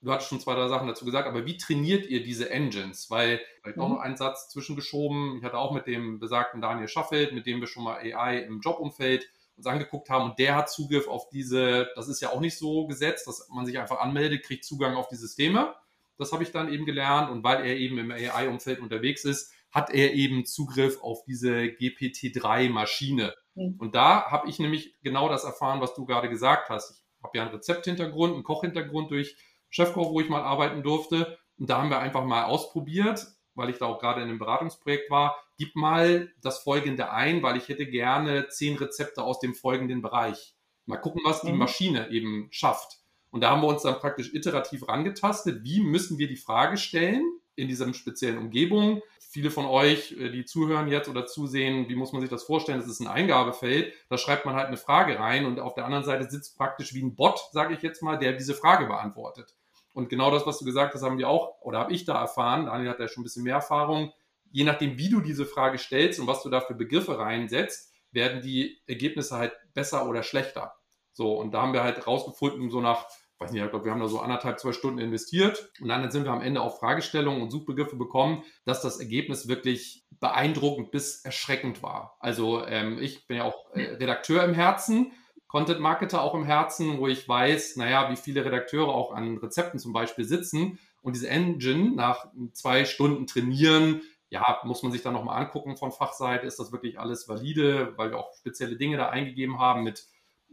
du hattest schon zwei, drei Sachen dazu gesagt, aber wie trainiert ihr diese Engines? Weil, vielleicht noch mhm. einen Satz zwischengeschoben, ich hatte auch mit dem besagten Daniel Schaffeld, mit dem wir schon mal AI im Jobumfeld uns angeguckt haben und der hat Zugriff auf diese, das ist ja auch nicht so gesetzt, dass man sich einfach anmeldet, kriegt Zugang auf die Systeme. Das habe ich dann eben gelernt und weil er eben im AI-Umfeld unterwegs ist, hat er eben Zugriff auf diese GPT-3-Maschine. Mhm. Und da habe ich nämlich genau das erfahren, was du gerade gesagt hast. Ich habe ja einen Rezepthintergrund, einen Kochhintergrund durch Chefkoch, wo ich mal arbeiten durfte. Und da haben wir einfach mal ausprobiert, weil ich da auch gerade in einem Beratungsprojekt war. Gib mal das Folgende ein, weil ich hätte gerne zehn Rezepte aus dem folgenden Bereich. Mal gucken, was die mhm. Maschine eben schafft. Und da haben wir uns dann praktisch iterativ rangetastet. Wie müssen wir die Frage stellen in dieser speziellen Umgebung? Viele von euch, äh, die zuhören jetzt oder zusehen, wie muss man sich das vorstellen? Das ist ein Eingabefeld. Da schreibt man halt eine Frage rein und auf der anderen Seite sitzt praktisch wie ein Bot, sage ich jetzt mal, der diese Frage beantwortet. Und genau das, was du gesagt hast, haben wir auch, oder habe ich da erfahren, Daniel hat ja schon ein bisschen mehr Erfahrung, je nachdem, wie du diese Frage stellst und was du da für Begriffe reinsetzt, werden die Ergebnisse halt besser oder schlechter. So, und da haben wir halt rausgefunden, so nach, weiß nicht, ich glaube, wir haben da so anderthalb, zwei Stunden investiert und dann sind wir am Ende auf Fragestellungen und Suchbegriffe bekommen, dass das Ergebnis wirklich beeindruckend bis erschreckend war. Also ähm, ich bin ja auch äh, Redakteur im Herzen, Content Marketer auch im Herzen, wo ich weiß, naja, wie viele Redakteure auch an Rezepten zum Beispiel sitzen und diese Engine nach zwei Stunden trainieren, ja, muss man sich dann nochmal angucken von Fachseite, ist das wirklich alles valide, weil wir auch spezielle Dinge da eingegeben haben mit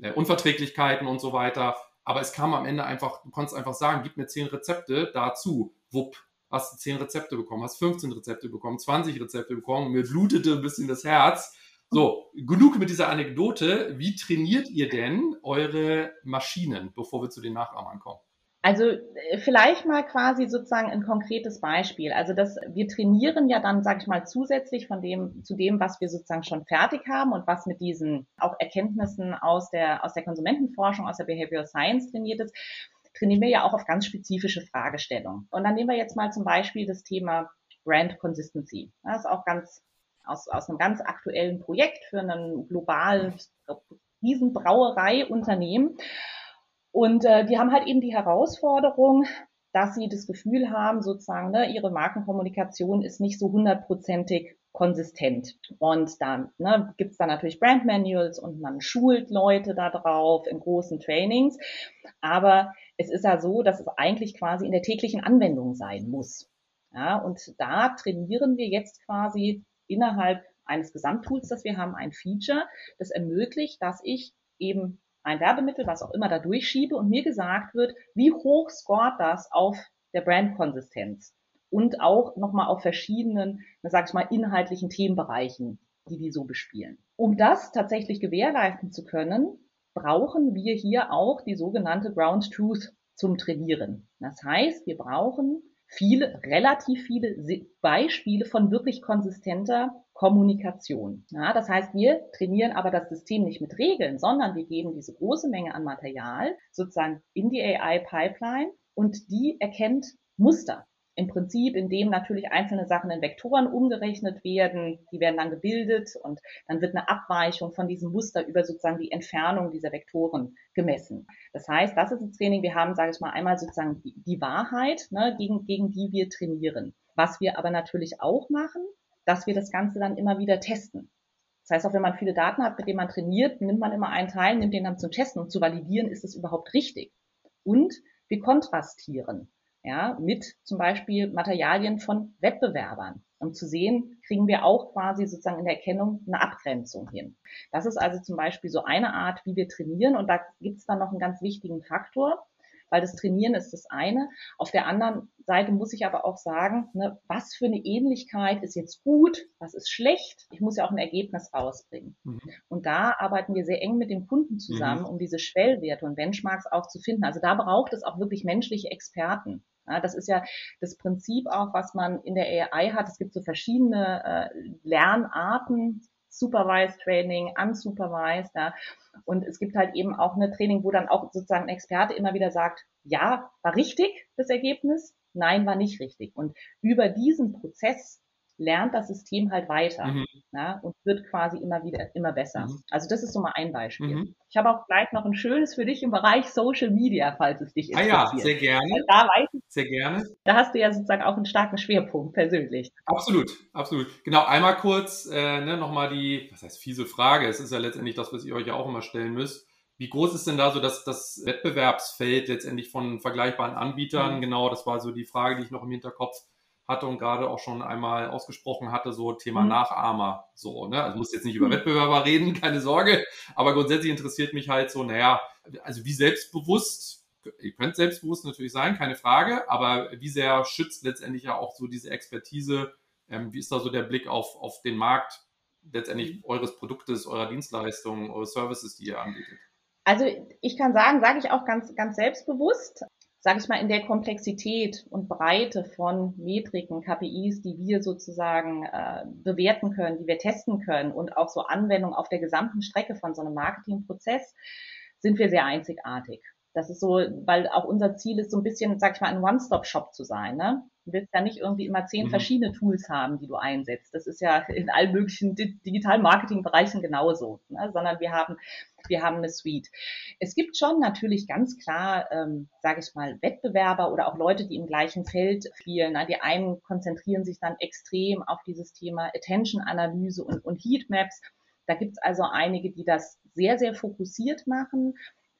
äh, Unverträglichkeiten und so weiter. Aber es kam am Ende einfach, du konntest einfach sagen, gib mir zehn Rezepte dazu. Wupp, hast du zehn Rezepte bekommen, hast 15 Rezepte bekommen, 20 Rezepte bekommen, mir blutete ein bisschen das Herz. So, genug mit dieser Anekdote. Wie trainiert ihr denn eure Maschinen, bevor wir zu den Nachahmern kommen? Also äh, vielleicht mal quasi sozusagen ein konkretes Beispiel. Also das, wir trainieren ja dann, sage ich mal, zusätzlich von dem zu dem, was wir sozusagen schon fertig haben und was mit diesen auch Erkenntnissen aus der aus der Konsumentenforschung, aus der Behavioral Science trainiert ist, trainieren wir ja auch auf ganz spezifische Fragestellungen. Und dann nehmen wir jetzt mal zum Beispiel das Thema Brand Consistency. Das ist auch ganz aus, aus einem ganz aktuellen Projekt für einen globalen Riesenbrauereiunternehmen. Und äh, die haben halt eben die Herausforderung, dass sie das Gefühl haben, sozusagen, ne, ihre Markenkommunikation ist nicht so hundertprozentig konsistent. Und dann ne, gibt es dann natürlich Brand Manuals und man schult Leute da drauf in großen Trainings. Aber es ist ja so, dass es eigentlich quasi in der täglichen Anwendung sein muss. Ja, und da trainieren wir jetzt quasi innerhalb eines Gesamttools, das wir haben, ein Feature, das ermöglicht, dass ich eben ein Werbemittel, was auch immer, da durchschiebe und mir gesagt wird, wie hoch scoret das auf der Brandkonsistenz und auch nochmal auf verschiedenen, sag ich mal, inhaltlichen Themenbereichen, die die so bespielen. Um das tatsächlich gewährleisten zu können, brauchen wir hier auch die sogenannte Ground Truth zum Trainieren. Das heißt, wir brauchen viele, relativ viele Beispiele von wirklich konsistenter Kommunikation. Ja, das heißt, wir trainieren aber das System nicht mit Regeln, sondern wir geben diese große Menge an Material sozusagen in die AI-Pipeline und die erkennt Muster. Im Prinzip, indem natürlich einzelne Sachen in Vektoren umgerechnet werden, die werden dann gebildet und dann wird eine Abweichung von diesem Muster über sozusagen die Entfernung dieser Vektoren gemessen. Das heißt, das ist ein Training. Wir haben, sage ich mal, einmal sozusagen die, die Wahrheit, ne, gegen, gegen die wir trainieren. Was wir aber natürlich auch machen, dass wir das Ganze dann immer wieder testen. Das heißt, auch wenn man viele Daten hat, mit denen man trainiert, nimmt man immer einen Teil, nimmt den dann zum Testen und zu validieren, ist es überhaupt richtig. Und wir kontrastieren, ja, mit zum Beispiel Materialien von Wettbewerbern, um zu sehen, kriegen wir auch quasi sozusagen in der Erkennung eine Abgrenzung hin. Das ist also zum Beispiel so eine Art, wie wir trainieren. Und da gibt es dann noch einen ganz wichtigen Faktor weil das Trainieren ist das eine. Auf der anderen Seite muss ich aber auch sagen, ne, was für eine Ähnlichkeit ist jetzt gut, was ist schlecht. Ich muss ja auch ein Ergebnis rausbringen. Mhm. Und da arbeiten wir sehr eng mit dem Kunden zusammen, mhm. um diese Schwellwerte und Benchmarks auch zu finden. Also da braucht es auch wirklich menschliche Experten. Ja, das ist ja das Prinzip auch, was man in der AI hat. Es gibt so verschiedene äh, Lernarten, Supervised Training, Unsupervised. Ja. Und es gibt halt eben auch eine Training, wo dann auch sozusagen ein Experte immer wieder sagt, ja, war richtig das Ergebnis, nein, war nicht richtig. Und über diesen Prozess lernt das System halt weiter mhm. ja, und wird quasi immer wieder immer besser. Mhm. Also das ist so mal ein Beispiel. Mhm. Ich habe auch gleich noch ein schönes für dich im Bereich Social Media, falls es dich interessiert. Ah ja, sehr gerne. Da weiß ich, sehr gerne. Da hast du ja sozusagen auch einen starken Schwerpunkt persönlich. Absolut, absolut. Genau, einmal kurz äh, ne, nochmal die, was heißt fiese Frage, es ist ja letztendlich das, was ihr euch ja auch immer stellen müsst. Wie groß ist denn da so das, das Wettbewerbsfeld letztendlich von vergleichbaren Anbietern? Mhm. Genau, das war so die Frage, die ich noch im Hinterkopf hatte und gerade auch schon einmal ausgesprochen hatte, so Thema mhm. Nachahmer. So, ne? Also muss jetzt nicht über mhm. Wettbewerber reden, keine Sorge. Aber grundsätzlich interessiert mich halt so, naja, also wie selbstbewusst, ihr könnt selbstbewusst natürlich sein, keine Frage, aber wie sehr schützt letztendlich ja auch so diese Expertise, ähm, wie ist da so der Blick auf, auf den Markt letztendlich mhm. eures Produktes, eurer Dienstleistungen, eure Services, die ihr anbietet? Also ich kann sagen, sage ich auch ganz, ganz selbstbewusst sage ich mal, in der Komplexität und Breite von Metriken, KPIs, die wir sozusagen äh, bewerten können, die wir testen können und auch so Anwendungen auf der gesamten Strecke von so einem Marketingprozess, sind wir sehr einzigartig. Das ist so, weil auch unser Ziel ist, so ein bisschen, sag ich mal, ein One-Stop-Shop zu sein. Ne? Du willst ja nicht irgendwie immer zehn mhm. verschiedene Tools haben, die du einsetzt. Das ist ja in allen möglichen digitalen Marketing-Bereichen genauso, ne? sondern wir haben, wir haben eine Suite. Es gibt schon natürlich ganz klar, ähm, sage ich mal, Wettbewerber oder auch Leute, die im gleichen Feld spielen. Die einen konzentrieren sich dann extrem auf dieses Thema Attention-Analyse und, und Heatmaps. Da gibt es also einige, die das sehr, sehr fokussiert machen.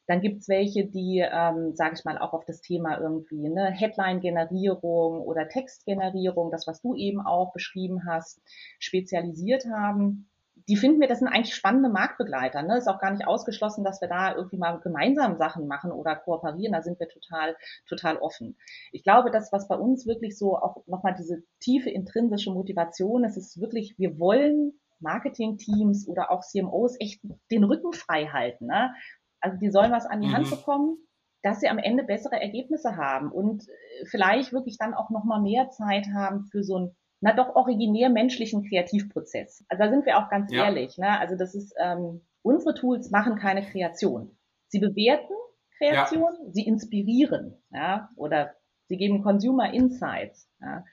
Dann gibt's welche, die, ähm, sage ich mal, auch auf das Thema irgendwie ne, Headline-Generierung oder Textgenerierung, das, was du eben auch beschrieben hast, spezialisiert haben. Die finden wir, das sind eigentlich spannende Marktbegleiter. Ne? Ist auch gar nicht ausgeschlossen, dass wir da irgendwie mal gemeinsam Sachen machen oder kooperieren. Da sind wir total, total offen. Ich glaube, das, was bei uns wirklich so auch nochmal diese tiefe intrinsische Motivation ist, ist wirklich, wir wollen Marketing-Teams oder auch CMOs echt den Rücken frei halten. Ne? Also die sollen was an die mhm. Hand bekommen, dass sie am Ende bessere Ergebnisse haben und äh, vielleicht wirklich dann auch nochmal mehr Zeit haben für so einen, na doch originär menschlichen Kreativprozess. Also da sind wir auch ganz ja. ehrlich. Ne? Also das ist, ähm, unsere Tools machen keine Kreation. Sie bewerten Kreation, ja. sie inspirieren, ja, oder sie geben Consumer Insights. Ja.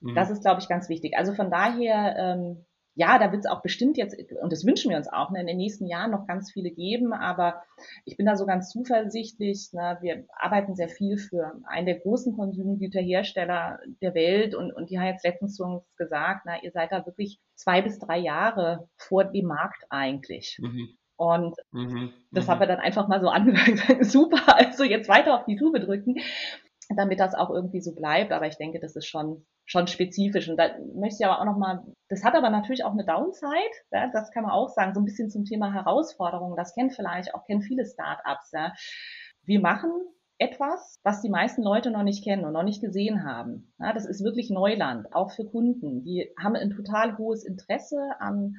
Mhm. Das ist, glaube ich, ganz wichtig. Also von daher, ähm, ja, da wird es auch bestimmt jetzt, und das wünschen wir uns auch, ne, in den nächsten Jahren noch ganz viele geben, aber ich bin da so ganz zuversichtlich. Ne, wir arbeiten sehr viel für einen der großen Konsumgüterhersteller der Welt und, und die haben jetzt letztens zu uns gesagt, na, ihr seid da wirklich zwei bis drei Jahre vor dem Markt eigentlich. Mhm. Und mhm, das haben wir dann einfach mal so angehört. Super, also jetzt weiter auf die Tube drücken, damit das auch irgendwie so bleibt. Aber ich denke, das ist schon schon spezifisch. Und da möchte ich aber auch nochmal, das hat aber natürlich auch eine Downside, ja, das kann man auch sagen, so ein bisschen zum Thema Herausforderungen, das kennt vielleicht auch, kennen viele Startups. Ja. Wir machen etwas, was die meisten Leute noch nicht kennen und noch nicht gesehen haben. Ja, das ist wirklich Neuland, auch für Kunden. Die haben ein total hohes Interesse an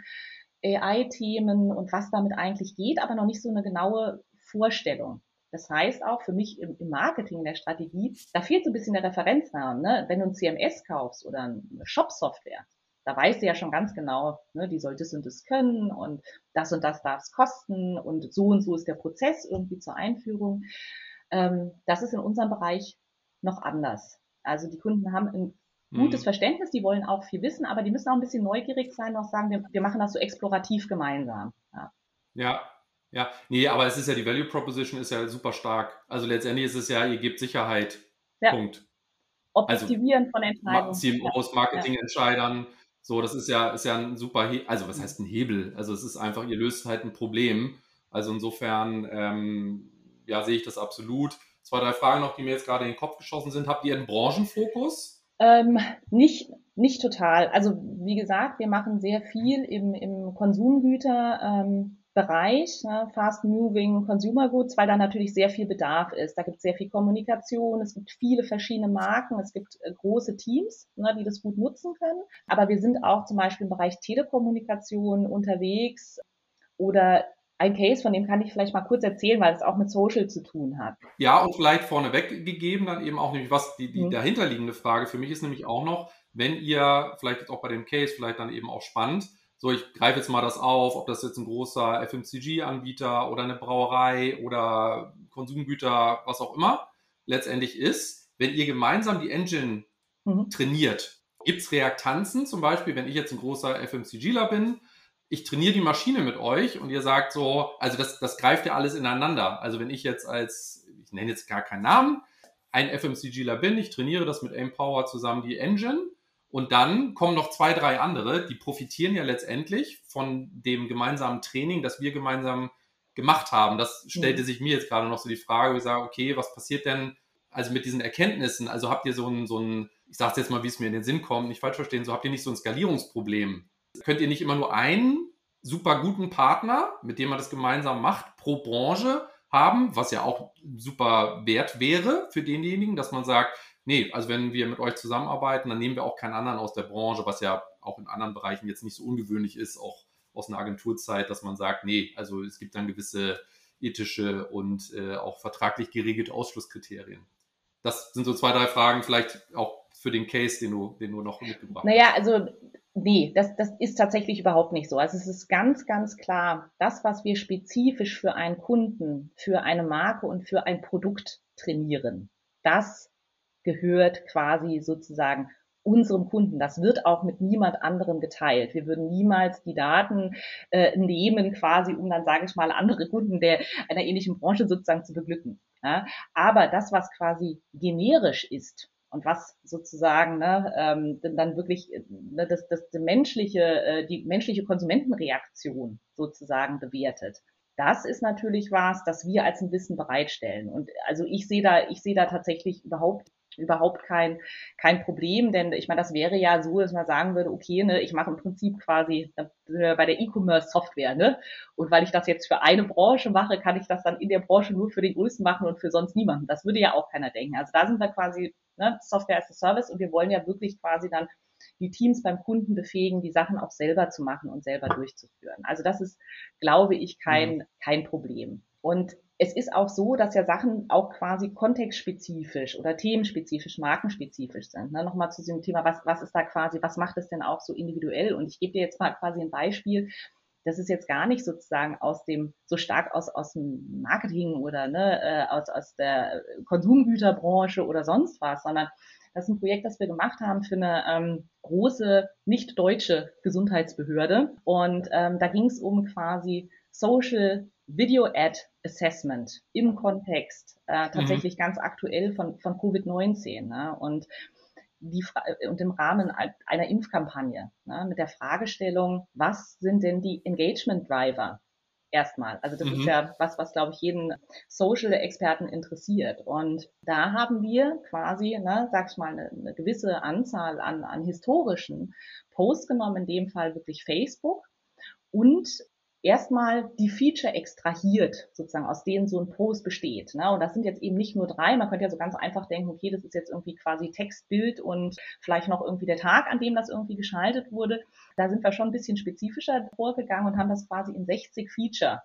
AI-Themen und was damit eigentlich geht, aber noch nicht so eine genaue Vorstellung. Das heißt auch für mich im, im Marketing, in der Strategie, da fehlt so ein bisschen der Referenznamen. Ne? Wenn du ein CMS kaufst oder eine Shop-Software, da weißt du ja schon ganz genau, ne, die soll das und das können und das und das darf es kosten und so und so ist der Prozess irgendwie zur Einführung. Ähm, das ist in unserem Bereich noch anders. Also die Kunden haben ein gutes mhm. Verständnis, die wollen auch viel wissen, aber die müssen auch ein bisschen neugierig sein und auch sagen, wir, wir machen das so explorativ gemeinsam. Ja. ja, ja, nee, aber es ist ja, die Value Proposition ist ja super stark. Also letztendlich ist es ja, ihr gebt Sicherheit. Ja. Punkt. Optimieren also, von Entscheidungen. CMOs, Marketingentscheidern. So, das ist ja, ist ja ein super, He also was heißt ein Hebel? Also es ist einfach, ihr löst halt ein Problem. Also insofern, ähm, ja, sehe ich das absolut. Zwei, drei Fragen noch, die mir jetzt gerade in den Kopf geschossen sind. Habt ihr einen Branchenfokus? Ähm, nicht, nicht total. Also wie gesagt, wir machen sehr viel im, im Konsumgüter. Ähm, Bereich, ne, Fast Moving Consumer Goods, weil da natürlich sehr viel Bedarf ist. Da gibt es sehr viel Kommunikation, es gibt viele verschiedene Marken, es gibt äh, große Teams, ne, die das gut nutzen können. Aber wir sind auch zum Beispiel im Bereich Telekommunikation unterwegs oder ein Case, von dem kann ich vielleicht mal kurz erzählen, weil es auch mit Social zu tun hat. Ja, und vielleicht vorneweg gegeben dann eben auch nämlich was die, die mhm. dahinterliegende Frage für mich ist nämlich auch noch, wenn ihr vielleicht auch bei dem Case vielleicht dann eben auch spannend, so, ich greife jetzt mal das auf, ob das jetzt ein großer FMCG-Anbieter oder eine Brauerei oder Konsumgüter, was auch immer letztendlich ist, wenn ihr gemeinsam die Engine mhm. trainiert, gibt es Reaktanzen, zum Beispiel, wenn ich jetzt ein großer FMCGler bin, ich trainiere die Maschine mit euch und ihr sagt so, also das, das greift ja alles ineinander. Also wenn ich jetzt als, ich nenne jetzt gar keinen Namen, ein FMCGler bin, ich trainiere das mit Empower zusammen die Engine und dann kommen noch zwei, drei andere, die profitieren ja letztendlich von dem gemeinsamen Training, das wir gemeinsam gemacht haben. Das stellte mhm. sich mir jetzt gerade noch so die Frage, ich sage, okay, was passiert denn also mit diesen Erkenntnissen? Also habt ihr so ein, so ein ich sage es jetzt mal, wie es mir in den Sinn kommt, nicht falsch verstehen, so habt ihr nicht so ein Skalierungsproblem. Könnt ihr nicht immer nur einen super guten Partner, mit dem man das gemeinsam macht, pro Branche haben, was ja auch super wert wäre für denjenigen, dass man sagt, nee, also wenn wir mit euch zusammenarbeiten, dann nehmen wir auch keinen anderen aus der Branche, was ja auch in anderen Bereichen jetzt nicht so ungewöhnlich ist, auch aus einer Agenturzeit, dass man sagt, nee, also es gibt dann gewisse ethische und äh, auch vertraglich geregelte Ausschlusskriterien. Das sind so zwei, drei Fragen, vielleicht auch für den Case, den du, den du noch mitgebracht hast. Naja, also Nee, das, das ist tatsächlich überhaupt nicht so. Also es ist ganz, ganz klar, das, was wir spezifisch für einen Kunden, für eine Marke und für ein Produkt trainieren, das gehört quasi sozusagen unserem Kunden. Das wird auch mit niemand anderem geteilt. Wir würden niemals die Daten äh, nehmen, quasi, um dann, sage ich mal, andere Kunden der einer ähnlichen Branche sozusagen zu beglücken. Ja? Aber das, was quasi generisch ist, und was sozusagen ne, ähm, dann wirklich ne, das, das, die menschliche, äh, die menschliche Konsumentenreaktion sozusagen bewertet. Das ist natürlich was, das wir als ein Wissen bereitstellen. Und also ich sehe da, ich sehe da tatsächlich überhaupt überhaupt kein, kein Problem, denn ich meine, das wäre ja so, dass man sagen würde, okay, ne, ich mache im Prinzip quasi äh, bei der E-Commerce-Software, ne? Und weil ich das jetzt für eine Branche mache, kann ich das dann in der Branche nur für den Größten machen und für sonst niemanden. Das würde ja auch keiner denken. Also da sind wir quasi ne, Software as a Service und wir wollen ja wirklich quasi dann die Teams beim Kunden befähigen, die Sachen auch selber zu machen und selber durchzuführen. Also das ist, glaube ich, kein, mhm. kein Problem. Und es ist auch so, dass ja Sachen auch quasi kontextspezifisch oder themenspezifisch, markenspezifisch sind. Ne? Nochmal zu dem Thema, was, was ist da quasi, was macht es denn auch so individuell? Und ich gebe dir jetzt mal quasi ein Beispiel. Das ist jetzt gar nicht sozusagen aus dem, so stark aus, aus dem Marketing oder ne, äh, aus, aus der Konsumgüterbranche oder sonst was, sondern das ist ein Projekt, das wir gemacht haben für eine ähm, große, nicht deutsche Gesundheitsbehörde. Und ähm, da ging es um quasi Social Video Ad Assessment im Kontext äh, tatsächlich mhm. ganz aktuell von, von Covid-19 ne? und, die, und im Rahmen einer Impfkampagne ne? mit der Fragestellung, was sind denn die Engagement Driver erstmal. Also das mhm. ist ja was, was glaube ich jeden Social-Experten interessiert. Und da haben wir quasi, ne, sag ich mal, eine, eine gewisse Anzahl an, an historischen Posts genommen, in dem Fall wirklich Facebook und erstmal die Feature extrahiert, sozusagen, aus denen so ein Post besteht. Ne? Und das sind jetzt eben nicht nur drei. Man könnte ja so ganz einfach denken, okay, das ist jetzt irgendwie quasi Text, Bild und vielleicht noch irgendwie der Tag, an dem das irgendwie geschaltet wurde. Da sind wir schon ein bisschen spezifischer vorgegangen und haben das quasi in 60 Feature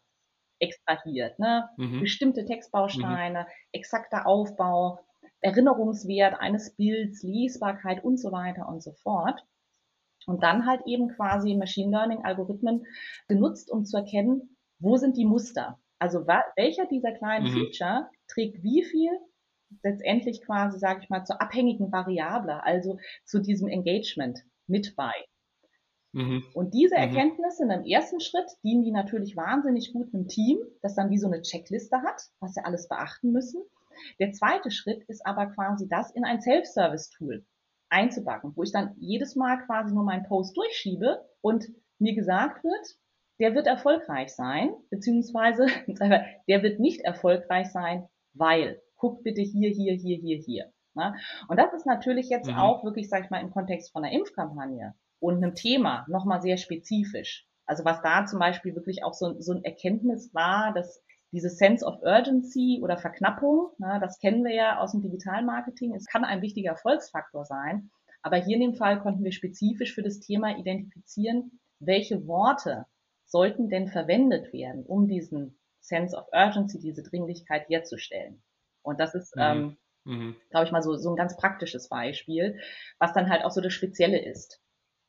extrahiert. Ne? Mhm. Bestimmte Textbausteine, mhm. exakter Aufbau, Erinnerungswert eines Bilds, Lesbarkeit und so weiter und so fort. Und dann halt eben quasi Machine Learning Algorithmen genutzt, um zu erkennen, wo sind die Muster? Also welcher dieser kleinen mhm. Feature trägt wie viel letztendlich quasi, sage ich mal, zur abhängigen Variable, also zu diesem Engagement mit bei. Mhm. Und diese mhm. Erkenntnisse in einem ersten Schritt dienen die natürlich wahnsinnig gut einem Team, das dann wie so eine Checkliste hat, was sie alles beachten müssen. Der zweite Schritt ist aber quasi das in ein Self-Service-Tool einzubacken, wo ich dann jedes Mal quasi nur meinen Post durchschiebe und mir gesagt wird, der wird erfolgreich sein, beziehungsweise der wird nicht erfolgreich sein, weil guck bitte hier, hier, hier, hier, hier. Na? Und das ist natürlich jetzt mhm. auch wirklich, sag ich mal, im Kontext von einer Impfkampagne und einem Thema nochmal sehr spezifisch. Also was da zum Beispiel wirklich auch so, so ein Erkenntnis war, dass diese Sense of Urgency oder Verknappung, na, das kennen wir ja aus dem Digitalmarketing, es kann ein wichtiger Erfolgsfaktor sein. Aber hier in dem Fall konnten wir spezifisch für das Thema identifizieren, welche Worte sollten denn verwendet werden, um diesen Sense of Urgency, diese Dringlichkeit herzustellen. Und das ist, mhm. ähm, mhm. glaube ich mal, so, so ein ganz praktisches Beispiel, was dann halt auch so das Spezielle ist.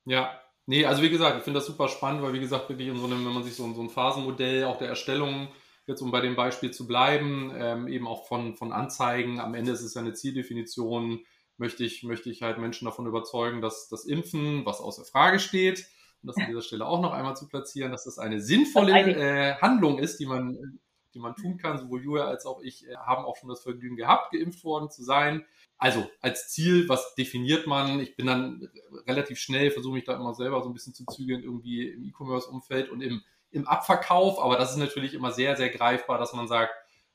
Ja, nee, also wie gesagt, ich finde das super spannend, weil wie gesagt, wirklich in so einem, wenn man sich so, so ein Phasenmodell auch der Erstellung jetzt um bei dem Beispiel zu bleiben, ähm, eben auch von, von Anzeigen. Am Ende ist es ja eine Zieldefinition. Möchte ich, möchte ich halt Menschen davon überzeugen, dass das Impfen, was außer Frage steht, und das an dieser Stelle auch noch einmal zu platzieren, dass das eine sinnvolle äh, Handlung ist, die man, die man tun kann. Sowohl Julia als auch ich äh, haben auch schon das Vergnügen gehabt, geimpft worden zu sein. Also als Ziel, was definiert man? Ich bin dann relativ schnell, versuche mich da immer selber so ein bisschen zu zügeln, irgendwie im E-Commerce-Umfeld und im im Abverkauf, aber das ist natürlich immer sehr, sehr greifbar, dass man sagt,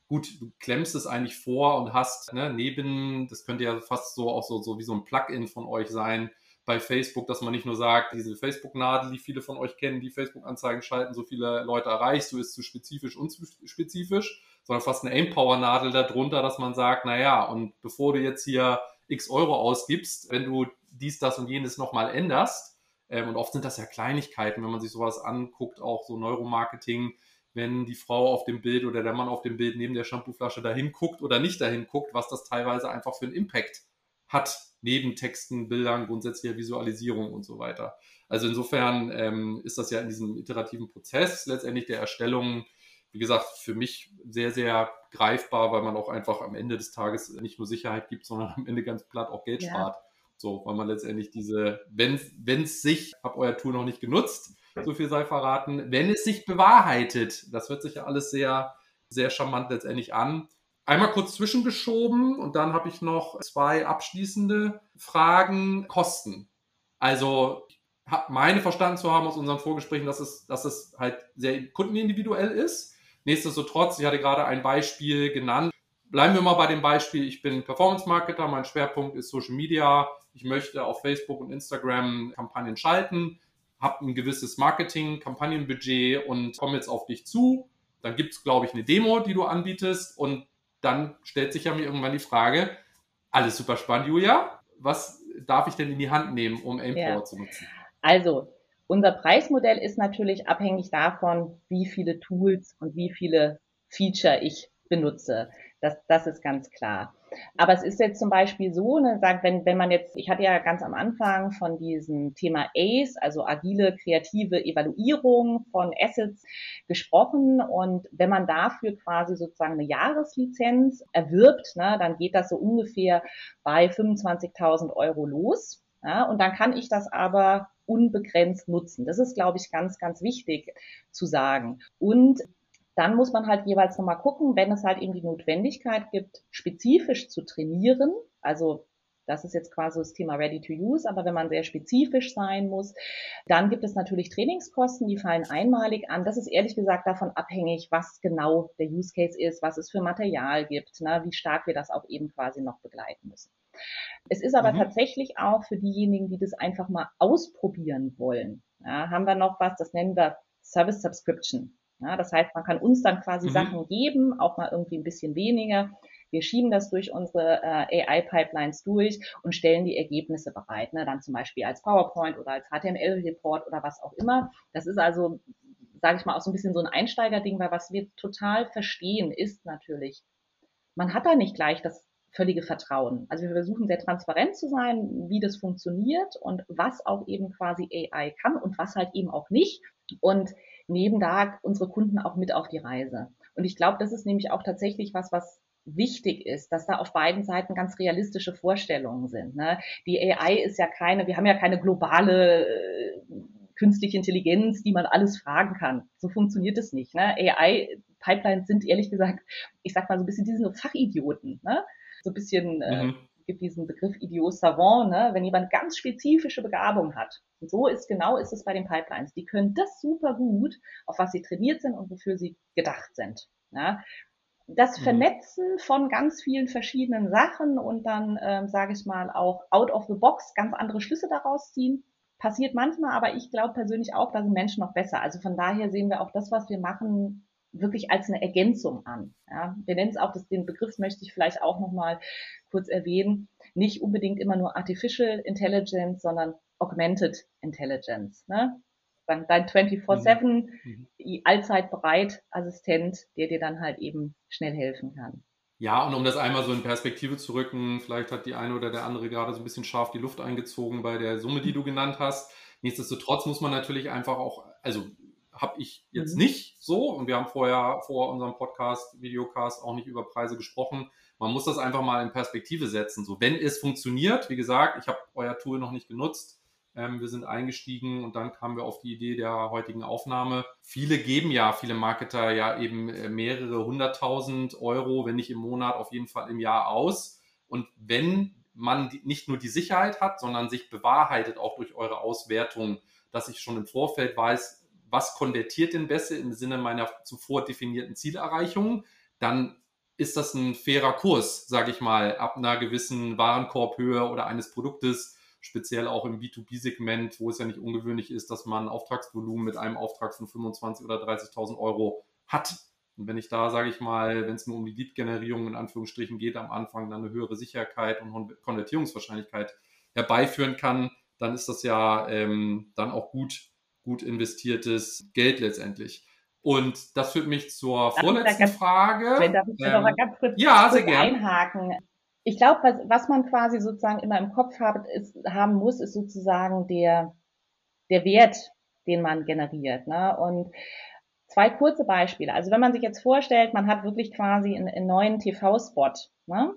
gut, du klemmst es eigentlich vor und hast ne, neben, das könnte ja fast so auch so, so wie so ein Plugin von euch sein bei Facebook, dass man nicht nur sagt, diese Facebook-Nadel, die viele von euch kennen, die Facebook-Anzeigen schalten, so viele Leute erreichst, du ist zu spezifisch und zu spezifisch, sondern fast eine Aim-Power-Nadel darunter, dass man sagt, naja, und bevor du jetzt hier x Euro ausgibst, wenn du dies, das und jenes nochmal änderst, ähm, und oft sind das ja Kleinigkeiten, wenn man sich sowas anguckt, auch so Neuromarketing, wenn die Frau auf dem Bild oder der Mann auf dem Bild neben der Shampooflasche dahin guckt oder nicht dahin guckt, was das teilweise einfach für einen Impact hat, neben Texten, Bildern, grundsätzlicher Visualisierung und so weiter. Also insofern ähm, ist das ja in diesem iterativen Prozess letztendlich der Erstellung, wie gesagt, für mich sehr, sehr greifbar, weil man auch einfach am Ende des Tages nicht nur Sicherheit gibt, sondern am Ende ganz platt auch Geld ja. spart. So, weil man letztendlich diese, wenn es sich, habe euer Tool noch nicht genutzt, so viel sei verraten, wenn es sich bewahrheitet, das wird sich ja alles sehr, sehr charmant letztendlich an. Einmal kurz zwischengeschoben und dann habe ich noch zwei abschließende Fragen. Kosten. Also meine verstanden zu haben aus unseren Vorgesprächen, dass es, dass es halt sehr kundenindividuell ist. Nichtsdestotrotz, ich hatte gerade ein Beispiel genannt. Bleiben wir mal bei dem Beispiel, ich bin Performance-Marketer, mein Schwerpunkt ist Social Media. Ich möchte auf Facebook und Instagram Kampagnen schalten, habe ein gewisses Marketing, Kampagnenbudget und komme jetzt auf dich zu. Dann gibt es, glaube ich, eine Demo, die du anbietest und dann stellt sich ja mir irgendwann die Frage, alles super spannend, Julia, was darf ich denn in die Hand nehmen, um Aimpower ja. zu nutzen? Also, unser Preismodell ist natürlich abhängig davon, wie viele Tools und wie viele Feature ich benutze. Das, das ist ganz klar. Aber es ist jetzt zum Beispiel so, ne, wenn, wenn man jetzt, ich hatte ja ganz am Anfang von diesem Thema ACE, also agile kreative Evaluierung von Assets gesprochen und wenn man dafür quasi sozusagen eine Jahreslizenz erwirbt, ne, dann geht das so ungefähr bei 25.000 Euro los. Ja, und dann kann ich das aber unbegrenzt nutzen. Das ist, glaube ich, ganz, ganz wichtig zu sagen. Und dann muss man halt jeweils nochmal gucken, wenn es halt eben die Notwendigkeit gibt, spezifisch zu trainieren. Also das ist jetzt quasi das Thema Ready to Use, aber wenn man sehr spezifisch sein muss, dann gibt es natürlich Trainingskosten, die fallen einmalig an. Das ist ehrlich gesagt davon abhängig, was genau der Use Case ist, was es für Material gibt, ne, wie stark wir das auch eben quasi noch begleiten müssen. Es ist aber mhm. tatsächlich auch für diejenigen, die das einfach mal ausprobieren wollen, ja, haben wir noch was, das nennen wir Service Subscription. Ja, das heißt, man kann uns dann quasi mhm. Sachen geben, auch mal irgendwie ein bisschen weniger. Wir schieben das durch unsere äh, AI-Pipelines durch und stellen die Ergebnisse bereit, ne? dann zum Beispiel als PowerPoint oder als HTML-Report oder was auch immer. Das ist also, sage ich mal, auch so ein bisschen so ein Einsteigerding, weil was wir total verstehen, ist natürlich, man hat da nicht gleich das völlige Vertrauen. Also wir versuchen sehr transparent zu sein, wie das funktioniert und was auch eben quasi AI kann und was halt eben auch nicht. Und nehmen da unsere Kunden auch mit auf die Reise. Und ich glaube, das ist nämlich auch tatsächlich was, was wichtig ist, dass da auf beiden Seiten ganz realistische Vorstellungen sind. Ne? Die AI ist ja keine, wir haben ja keine globale äh, künstliche Intelligenz, die man alles fragen kann. So funktioniert es nicht. Ne? AI-Pipelines sind ehrlich gesagt, ich sag mal so ein bisschen, die sind so Fachidioten. Ne? So ein bisschen, äh, mhm. Gibt diesen Begriff Idiot Savant, ne? wenn jemand ganz spezifische Begabung hat. Und so ist genau ist es bei den Pipelines. Die können das super gut, auf was sie trainiert sind und wofür sie gedacht sind. Ja? Das mhm. Vernetzen von ganz vielen verschiedenen Sachen und dann, ähm, sage ich mal, auch out of the box ganz andere Schlüsse daraus ziehen, passiert manchmal, aber ich glaube persönlich auch, da sind Menschen noch besser. Also von daher sehen wir auch das, was wir machen, wirklich als eine Ergänzung an. Ja, wir nennen es auch, das, den Begriff möchte ich vielleicht auch nochmal kurz erwähnen, nicht unbedingt immer nur Artificial Intelligence, sondern Augmented Intelligence. Ne? Dein 24-7, mhm. mhm. allzeit bereit Assistent, der dir dann halt eben schnell helfen kann. Ja, und um das einmal so in Perspektive zu rücken, vielleicht hat die eine oder der andere gerade so ein bisschen scharf die Luft eingezogen bei der Summe, die du genannt hast. Nichtsdestotrotz muss man natürlich einfach auch, also habe ich jetzt mhm. nicht so und wir haben vorher vor unserem Podcast, Videocast auch nicht über Preise gesprochen. Man muss das einfach mal in Perspektive setzen. So, wenn es funktioniert, wie gesagt, ich habe euer Tool noch nicht genutzt. Ähm, wir sind eingestiegen und dann kamen wir auf die Idee der heutigen Aufnahme. Viele geben ja, viele Marketer ja eben äh, mehrere hunderttausend Euro, wenn nicht im Monat, auf jeden Fall im Jahr aus. Und wenn man nicht nur die Sicherheit hat, sondern sich bewahrheitet auch durch eure Auswertung, dass ich schon im Vorfeld weiß, was konvertiert denn besser im Sinne meiner zuvor definierten Zielerreichung, dann ist das ein fairer Kurs, sage ich mal, ab einer gewissen Warenkorbhöhe oder eines Produktes, speziell auch im B2B-Segment, wo es ja nicht ungewöhnlich ist, dass man Auftragsvolumen mit einem Auftrag von 25.000 oder 30.000 Euro hat. Und wenn ich da, sage ich mal, wenn es nur um die Lead-Generierung in Anführungsstrichen geht, am Anfang dann eine höhere Sicherheit und Konvertierungswahrscheinlichkeit herbeiführen kann, dann ist das ja ähm, dann auch gut gut investiertes Geld letztendlich. Und das führt mich zur darf vorletzten ganz, Frage. Wenn darf ich ähm, noch mal ganz kurz, ja, kurz einhaken. ich glaube, was, was man quasi sozusagen immer im Kopf hat, ist, haben muss, ist sozusagen der, der Wert, den man generiert. Ne? Und zwei kurze Beispiele. Also wenn man sich jetzt vorstellt, man hat wirklich quasi einen, einen neuen TV-Spot, ne?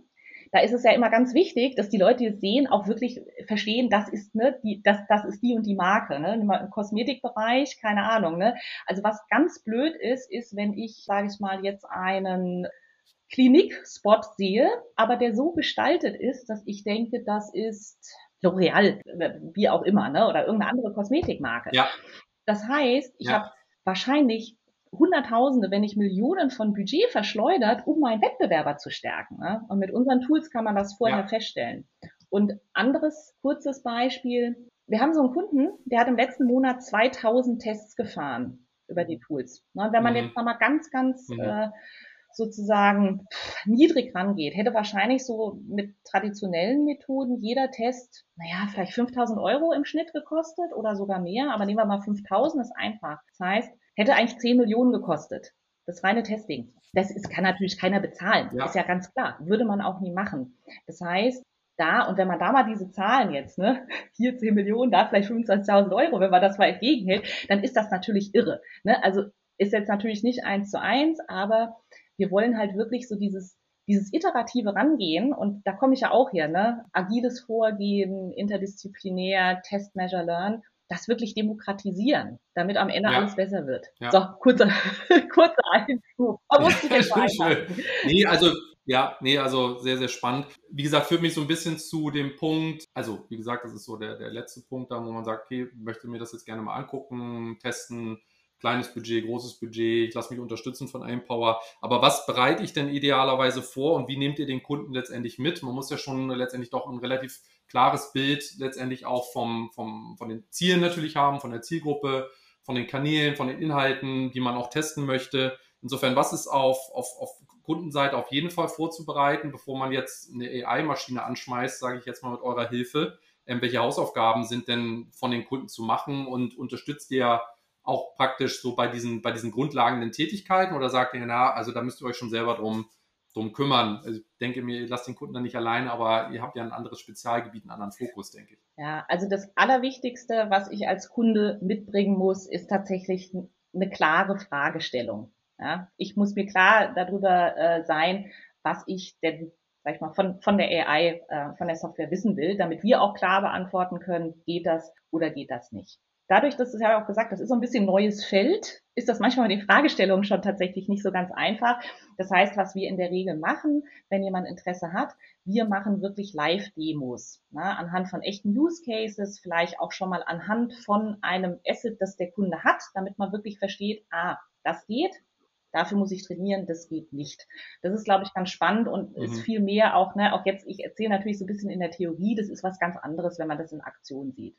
Da ist es ja immer ganz wichtig, dass die Leute, die es sehen, auch wirklich verstehen, das ist ne, die, das, das ist die und die Marke. Ne? Im Kosmetikbereich, keine Ahnung. Ne? Also was ganz blöd ist, ist, wenn ich, sage ich mal, jetzt einen Klinik-Spot sehe, aber der so gestaltet ist, dass ich denke, das ist L'Oreal, wie auch immer, ne? oder irgendeine andere Kosmetikmarke. Ja. Das heißt, ich ja. habe wahrscheinlich Hunderttausende, wenn nicht Millionen von Budget verschleudert, um meinen Wettbewerber zu stärken. Ne? Und mit unseren Tools kann man das vorher ja. feststellen. Und anderes kurzes Beispiel. Wir haben so einen Kunden, der hat im letzten Monat 2000 Tests gefahren über die Tools. Ne? Und wenn man mhm. jetzt nochmal ganz, ganz mhm. äh, sozusagen niedrig rangeht, hätte wahrscheinlich so mit traditionellen Methoden jeder Test, naja, vielleicht 5000 Euro im Schnitt gekostet oder sogar mehr, aber nehmen wir mal 5000, ist einfach. Das heißt, hätte eigentlich 10 Millionen gekostet. Das reine Testing. Das ist, kann natürlich keiner bezahlen. Ja. Ist ja ganz klar. Würde man auch nie machen. Das heißt, da, und wenn man da mal diese Zahlen jetzt, ne, hier 10 Millionen, da vielleicht 25.000 Euro, wenn man das mal entgegenhält, dann ist das natürlich irre. Ne? Also ist jetzt natürlich nicht eins zu eins, aber wir wollen halt wirklich so dieses, dieses iterative Rangehen und da komme ich ja auch her, ne? Agiles Vorgehen, interdisziplinär, Test, Measure, Learn, das wirklich demokratisieren, damit am Ende ja. alles besser wird. Ja. So, kurzer, kurzer Einflug. nee, also ja, nee, also sehr, sehr spannend. Wie gesagt, führt mich so ein bisschen zu dem Punkt, also wie gesagt, das ist so der, der letzte Punkt, da wo man sagt, okay, möchte mir das jetzt gerne mal angucken, testen, kleines Budget, großes Budget, ich lasse mich unterstützen von Empower. Aber was bereite ich denn idealerweise vor und wie nehmt ihr den Kunden letztendlich mit? Man muss ja schon letztendlich doch ein relativ klares Bild letztendlich auch vom, vom, von den Zielen natürlich haben, von der Zielgruppe, von den Kanälen, von den Inhalten, die man auch testen möchte. Insofern, was ist auf, auf, auf Kundenseite auf jeden Fall vorzubereiten, bevor man jetzt eine AI-Maschine anschmeißt, sage ich jetzt mal mit eurer Hilfe. Ähm, welche Hausaufgaben sind denn von den Kunden zu machen und unterstützt ihr auch praktisch so bei diesen, bei diesen grundlegenden Tätigkeiten oder sagt ihr, na, also da müsst ihr euch schon selber drum, drum kümmern? Also ich denke mir, lasst den Kunden dann nicht alleine, aber ihr habt ja ein anderes Spezialgebiet, einen anderen Fokus, denke ich. Ja, also das Allerwichtigste, was ich als Kunde mitbringen muss, ist tatsächlich eine klare Fragestellung. Ja, ich muss mir klar darüber äh, sein, was ich denn sag ich mal, von, von der AI, äh, von der Software wissen will, damit wir auch klar beantworten können, geht das oder geht das nicht dadurch, dass es ja auch gesagt, das ist so ein bisschen neues Feld, ist das manchmal mit den Fragestellungen schon tatsächlich nicht so ganz einfach. Das heißt, was wir in der Regel machen, wenn jemand Interesse hat, wir machen wirklich Live-Demos ne, anhand von echten Use Cases, vielleicht auch schon mal anhand von einem Asset, das der Kunde hat, damit man wirklich versteht, ah, das geht, dafür muss ich trainieren, das geht nicht. Das ist, glaube ich, ganz spannend und mhm. ist viel mehr auch, ne, auch jetzt, ich erzähle natürlich so ein bisschen in der Theorie, das ist was ganz anderes, wenn man das in Aktion sieht.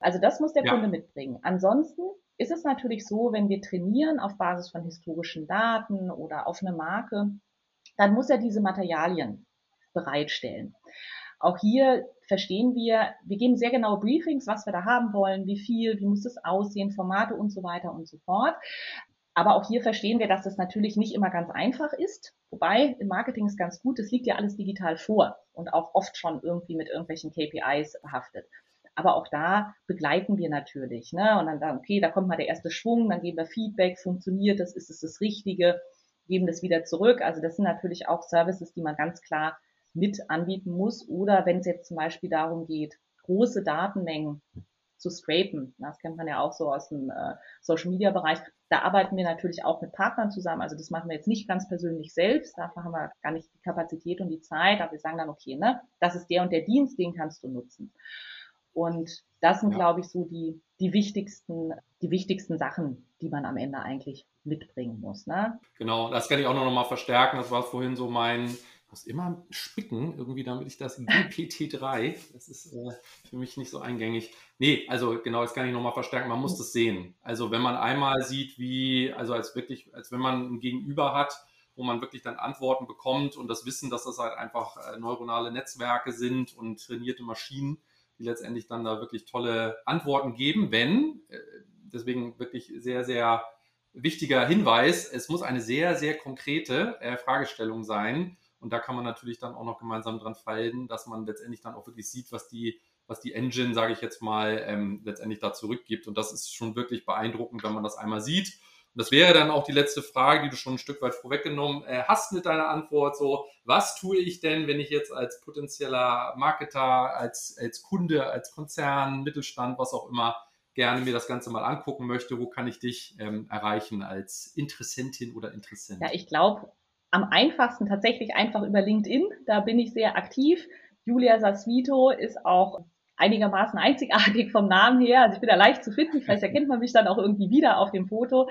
Also das muss der ja. Kunde mitbringen. Ansonsten ist es natürlich so, wenn wir trainieren auf Basis von historischen Daten oder auf eine Marke, dann muss er diese Materialien bereitstellen. Auch hier verstehen wir, wir geben sehr genaue Briefings, was wir da haben wollen, wie viel, wie muss es aussehen, Formate und so weiter und so fort. Aber auch hier verstehen wir, dass das natürlich nicht immer ganz einfach ist. Wobei im Marketing ist ganz gut, das liegt ja alles digital vor und auch oft schon irgendwie mit irgendwelchen KPIs behaftet. Aber auch da begleiten wir natürlich. Ne? Und dann sagen, okay, da kommt mal der erste Schwung, dann geben wir Feedback, funktioniert das, ist es das Richtige, geben das wieder zurück. Also das sind natürlich auch Services, die man ganz klar mit anbieten muss. Oder wenn es jetzt zum Beispiel darum geht, große Datenmengen zu scrapen. Das kennt man ja auch so aus dem äh, Social Media Bereich. Da arbeiten wir natürlich auch mit Partnern zusammen. Also das machen wir jetzt nicht ganz persönlich selbst. Dafür haben wir gar nicht die Kapazität und die Zeit. Aber wir sagen dann, okay, ne, das ist der und der Dienst, den kannst du nutzen. Und das sind, ja. glaube ich, so die, die wichtigsten, die wichtigsten Sachen, die man am Ende eigentlich mitbringen muss. Ne? Genau, das kann ich auch noch mal verstärken. Das war vorhin so mein, ich muss immer spicken, irgendwie, damit ich das GPT-3, das ist äh, für mich nicht so eingängig. Nee, also genau, das kann ich noch mal verstärken. Man muss das sehen. Also wenn man einmal sieht, wie, also als wirklich, als wenn man ein Gegenüber hat, wo man wirklich dann Antworten bekommt und das Wissen, dass das halt einfach äh, neuronale Netzwerke sind und trainierte Maschinen, die letztendlich dann da wirklich tolle Antworten geben, wenn, äh, deswegen wirklich sehr, sehr wichtiger Hinweis, es muss eine sehr, sehr konkrete äh, Fragestellung sein Und da kann man natürlich dann auch noch gemeinsam dran fallen, dass man letztendlich dann auch wirklich sieht, was die, was die Engine, sage ich jetzt mal, ähm, letztendlich da zurückgibt. Und das ist schon wirklich beeindruckend, wenn man das einmal sieht. Und das wäre dann auch die letzte Frage, die du schon ein Stück weit vorweggenommen äh, hast mit deiner Antwort. So, was tue ich denn, wenn ich jetzt als potenzieller Marketer, als, als Kunde, als Konzern, Mittelstand, was auch immer, gerne mir das Ganze mal angucken möchte? Wo kann ich dich ähm, erreichen als Interessentin oder Interessent? Ja, ich glaube, am einfachsten tatsächlich einfach über LinkedIn. Da bin ich sehr aktiv. Julia Sasvito ist auch einigermaßen einzigartig vom Namen her. Also ich bin da leicht zu finden. Vielleicht erkennt man mich dann auch irgendwie wieder auf dem Foto.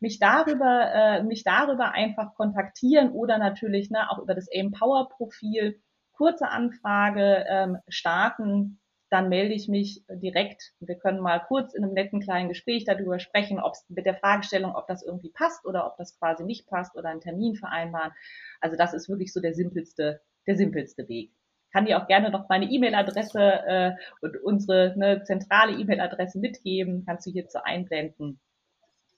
Mich darüber, äh, mich darüber einfach kontaktieren oder natürlich ne, auch über das Empower Profil kurze Anfrage ähm, starten. Dann melde ich mich direkt. Wir können mal kurz in einem netten kleinen Gespräch darüber sprechen, ob es mit der Fragestellung, ob das irgendwie passt oder ob das quasi nicht passt oder einen Termin vereinbaren. Also das ist wirklich so der simpelste, der simpelste Weg kann dir auch gerne noch meine E-Mail-Adresse äh, und unsere ne, zentrale E-Mail-Adresse mitgeben, kannst du hierzu einblenden.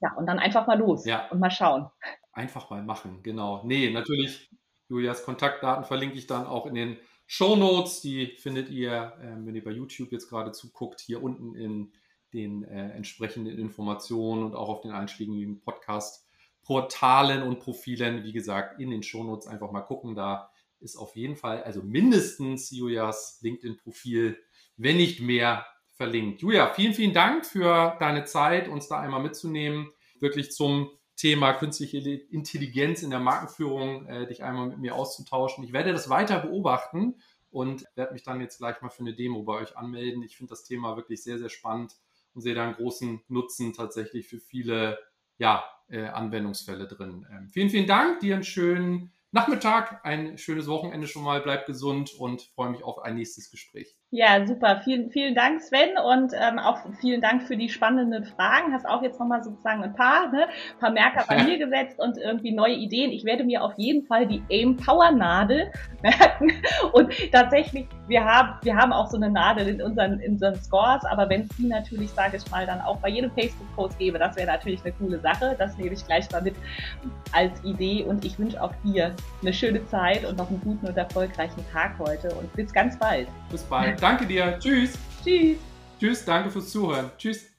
Ja, und dann einfach mal los ja. und mal schauen. Einfach mal machen, genau. Nee, natürlich, Julias Kontaktdaten verlinke ich dann auch in den Show Notes. Die findet ihr, äh, wenn ihr bei YouTube jetzt gerade zuguckt, hier unten in den äh, entsprechenden Informationen und auch auf den einschlägigen Podcast-Portalen und Profilen. Wie gesagt, in den Show Notes einfach mal gucken. Da ist auf jeden Fall, also mindestens Julias LinkedIn-Profil, wenn nicht mehr, verlinkt. Julia, vielen, vielen Dank für deine Zeit, uns da einmal mitzunehmen, wirklich zum Thema künstliche Intelligenz in der Markenführung, äh, dich einmal mit mir auszutauschen. Ich werde das weiter beobachten und werde mich dann jetzt gleich mal für eine Demo bei euch anmelden. Ich finde das Thema wirklich sehr, sehr spannend und sehe da einen großen Nutzen tatsächlich für viele ja, äh, Anwendungsfälle drin. Ähm, vielen, vielen Dank, dir einen schönen Nachmittag, ein schönes Wochenende schon mal, bleib gesund und freue mich auf ein nächstes Gespräch. Ja, super. Vielen, vielen Dank, Sven, und ähm, auch vielen Dank für die spannenden Fragen. Hast auch jetzt nochmal sozusagen ein paar, ne, paar Merker bei mir gesetzt und irgendwie neue Ideen. Ich werde mir auf jeden Fall die Aim Power Nadel merken. Und tatsächlich, wir haben, wir haben auch so eine Nadel in unseren, in unseren Scores, aber wenn es die natürlich, sage ich mal, dann auch bei jedem Facebook-Post gebe, das wäre natürlich eine coole Sache. Das nehme ich gleich mal mit als Idee und ich wünsche auch dir eine schöne Zeit und noch einen guten und erfolgreichen Tag heute und bis ganz bald. Bis bald. Danke dir. Tschüss. Tschüss. Tschüss, danke fürs Zuhören. Tschüss.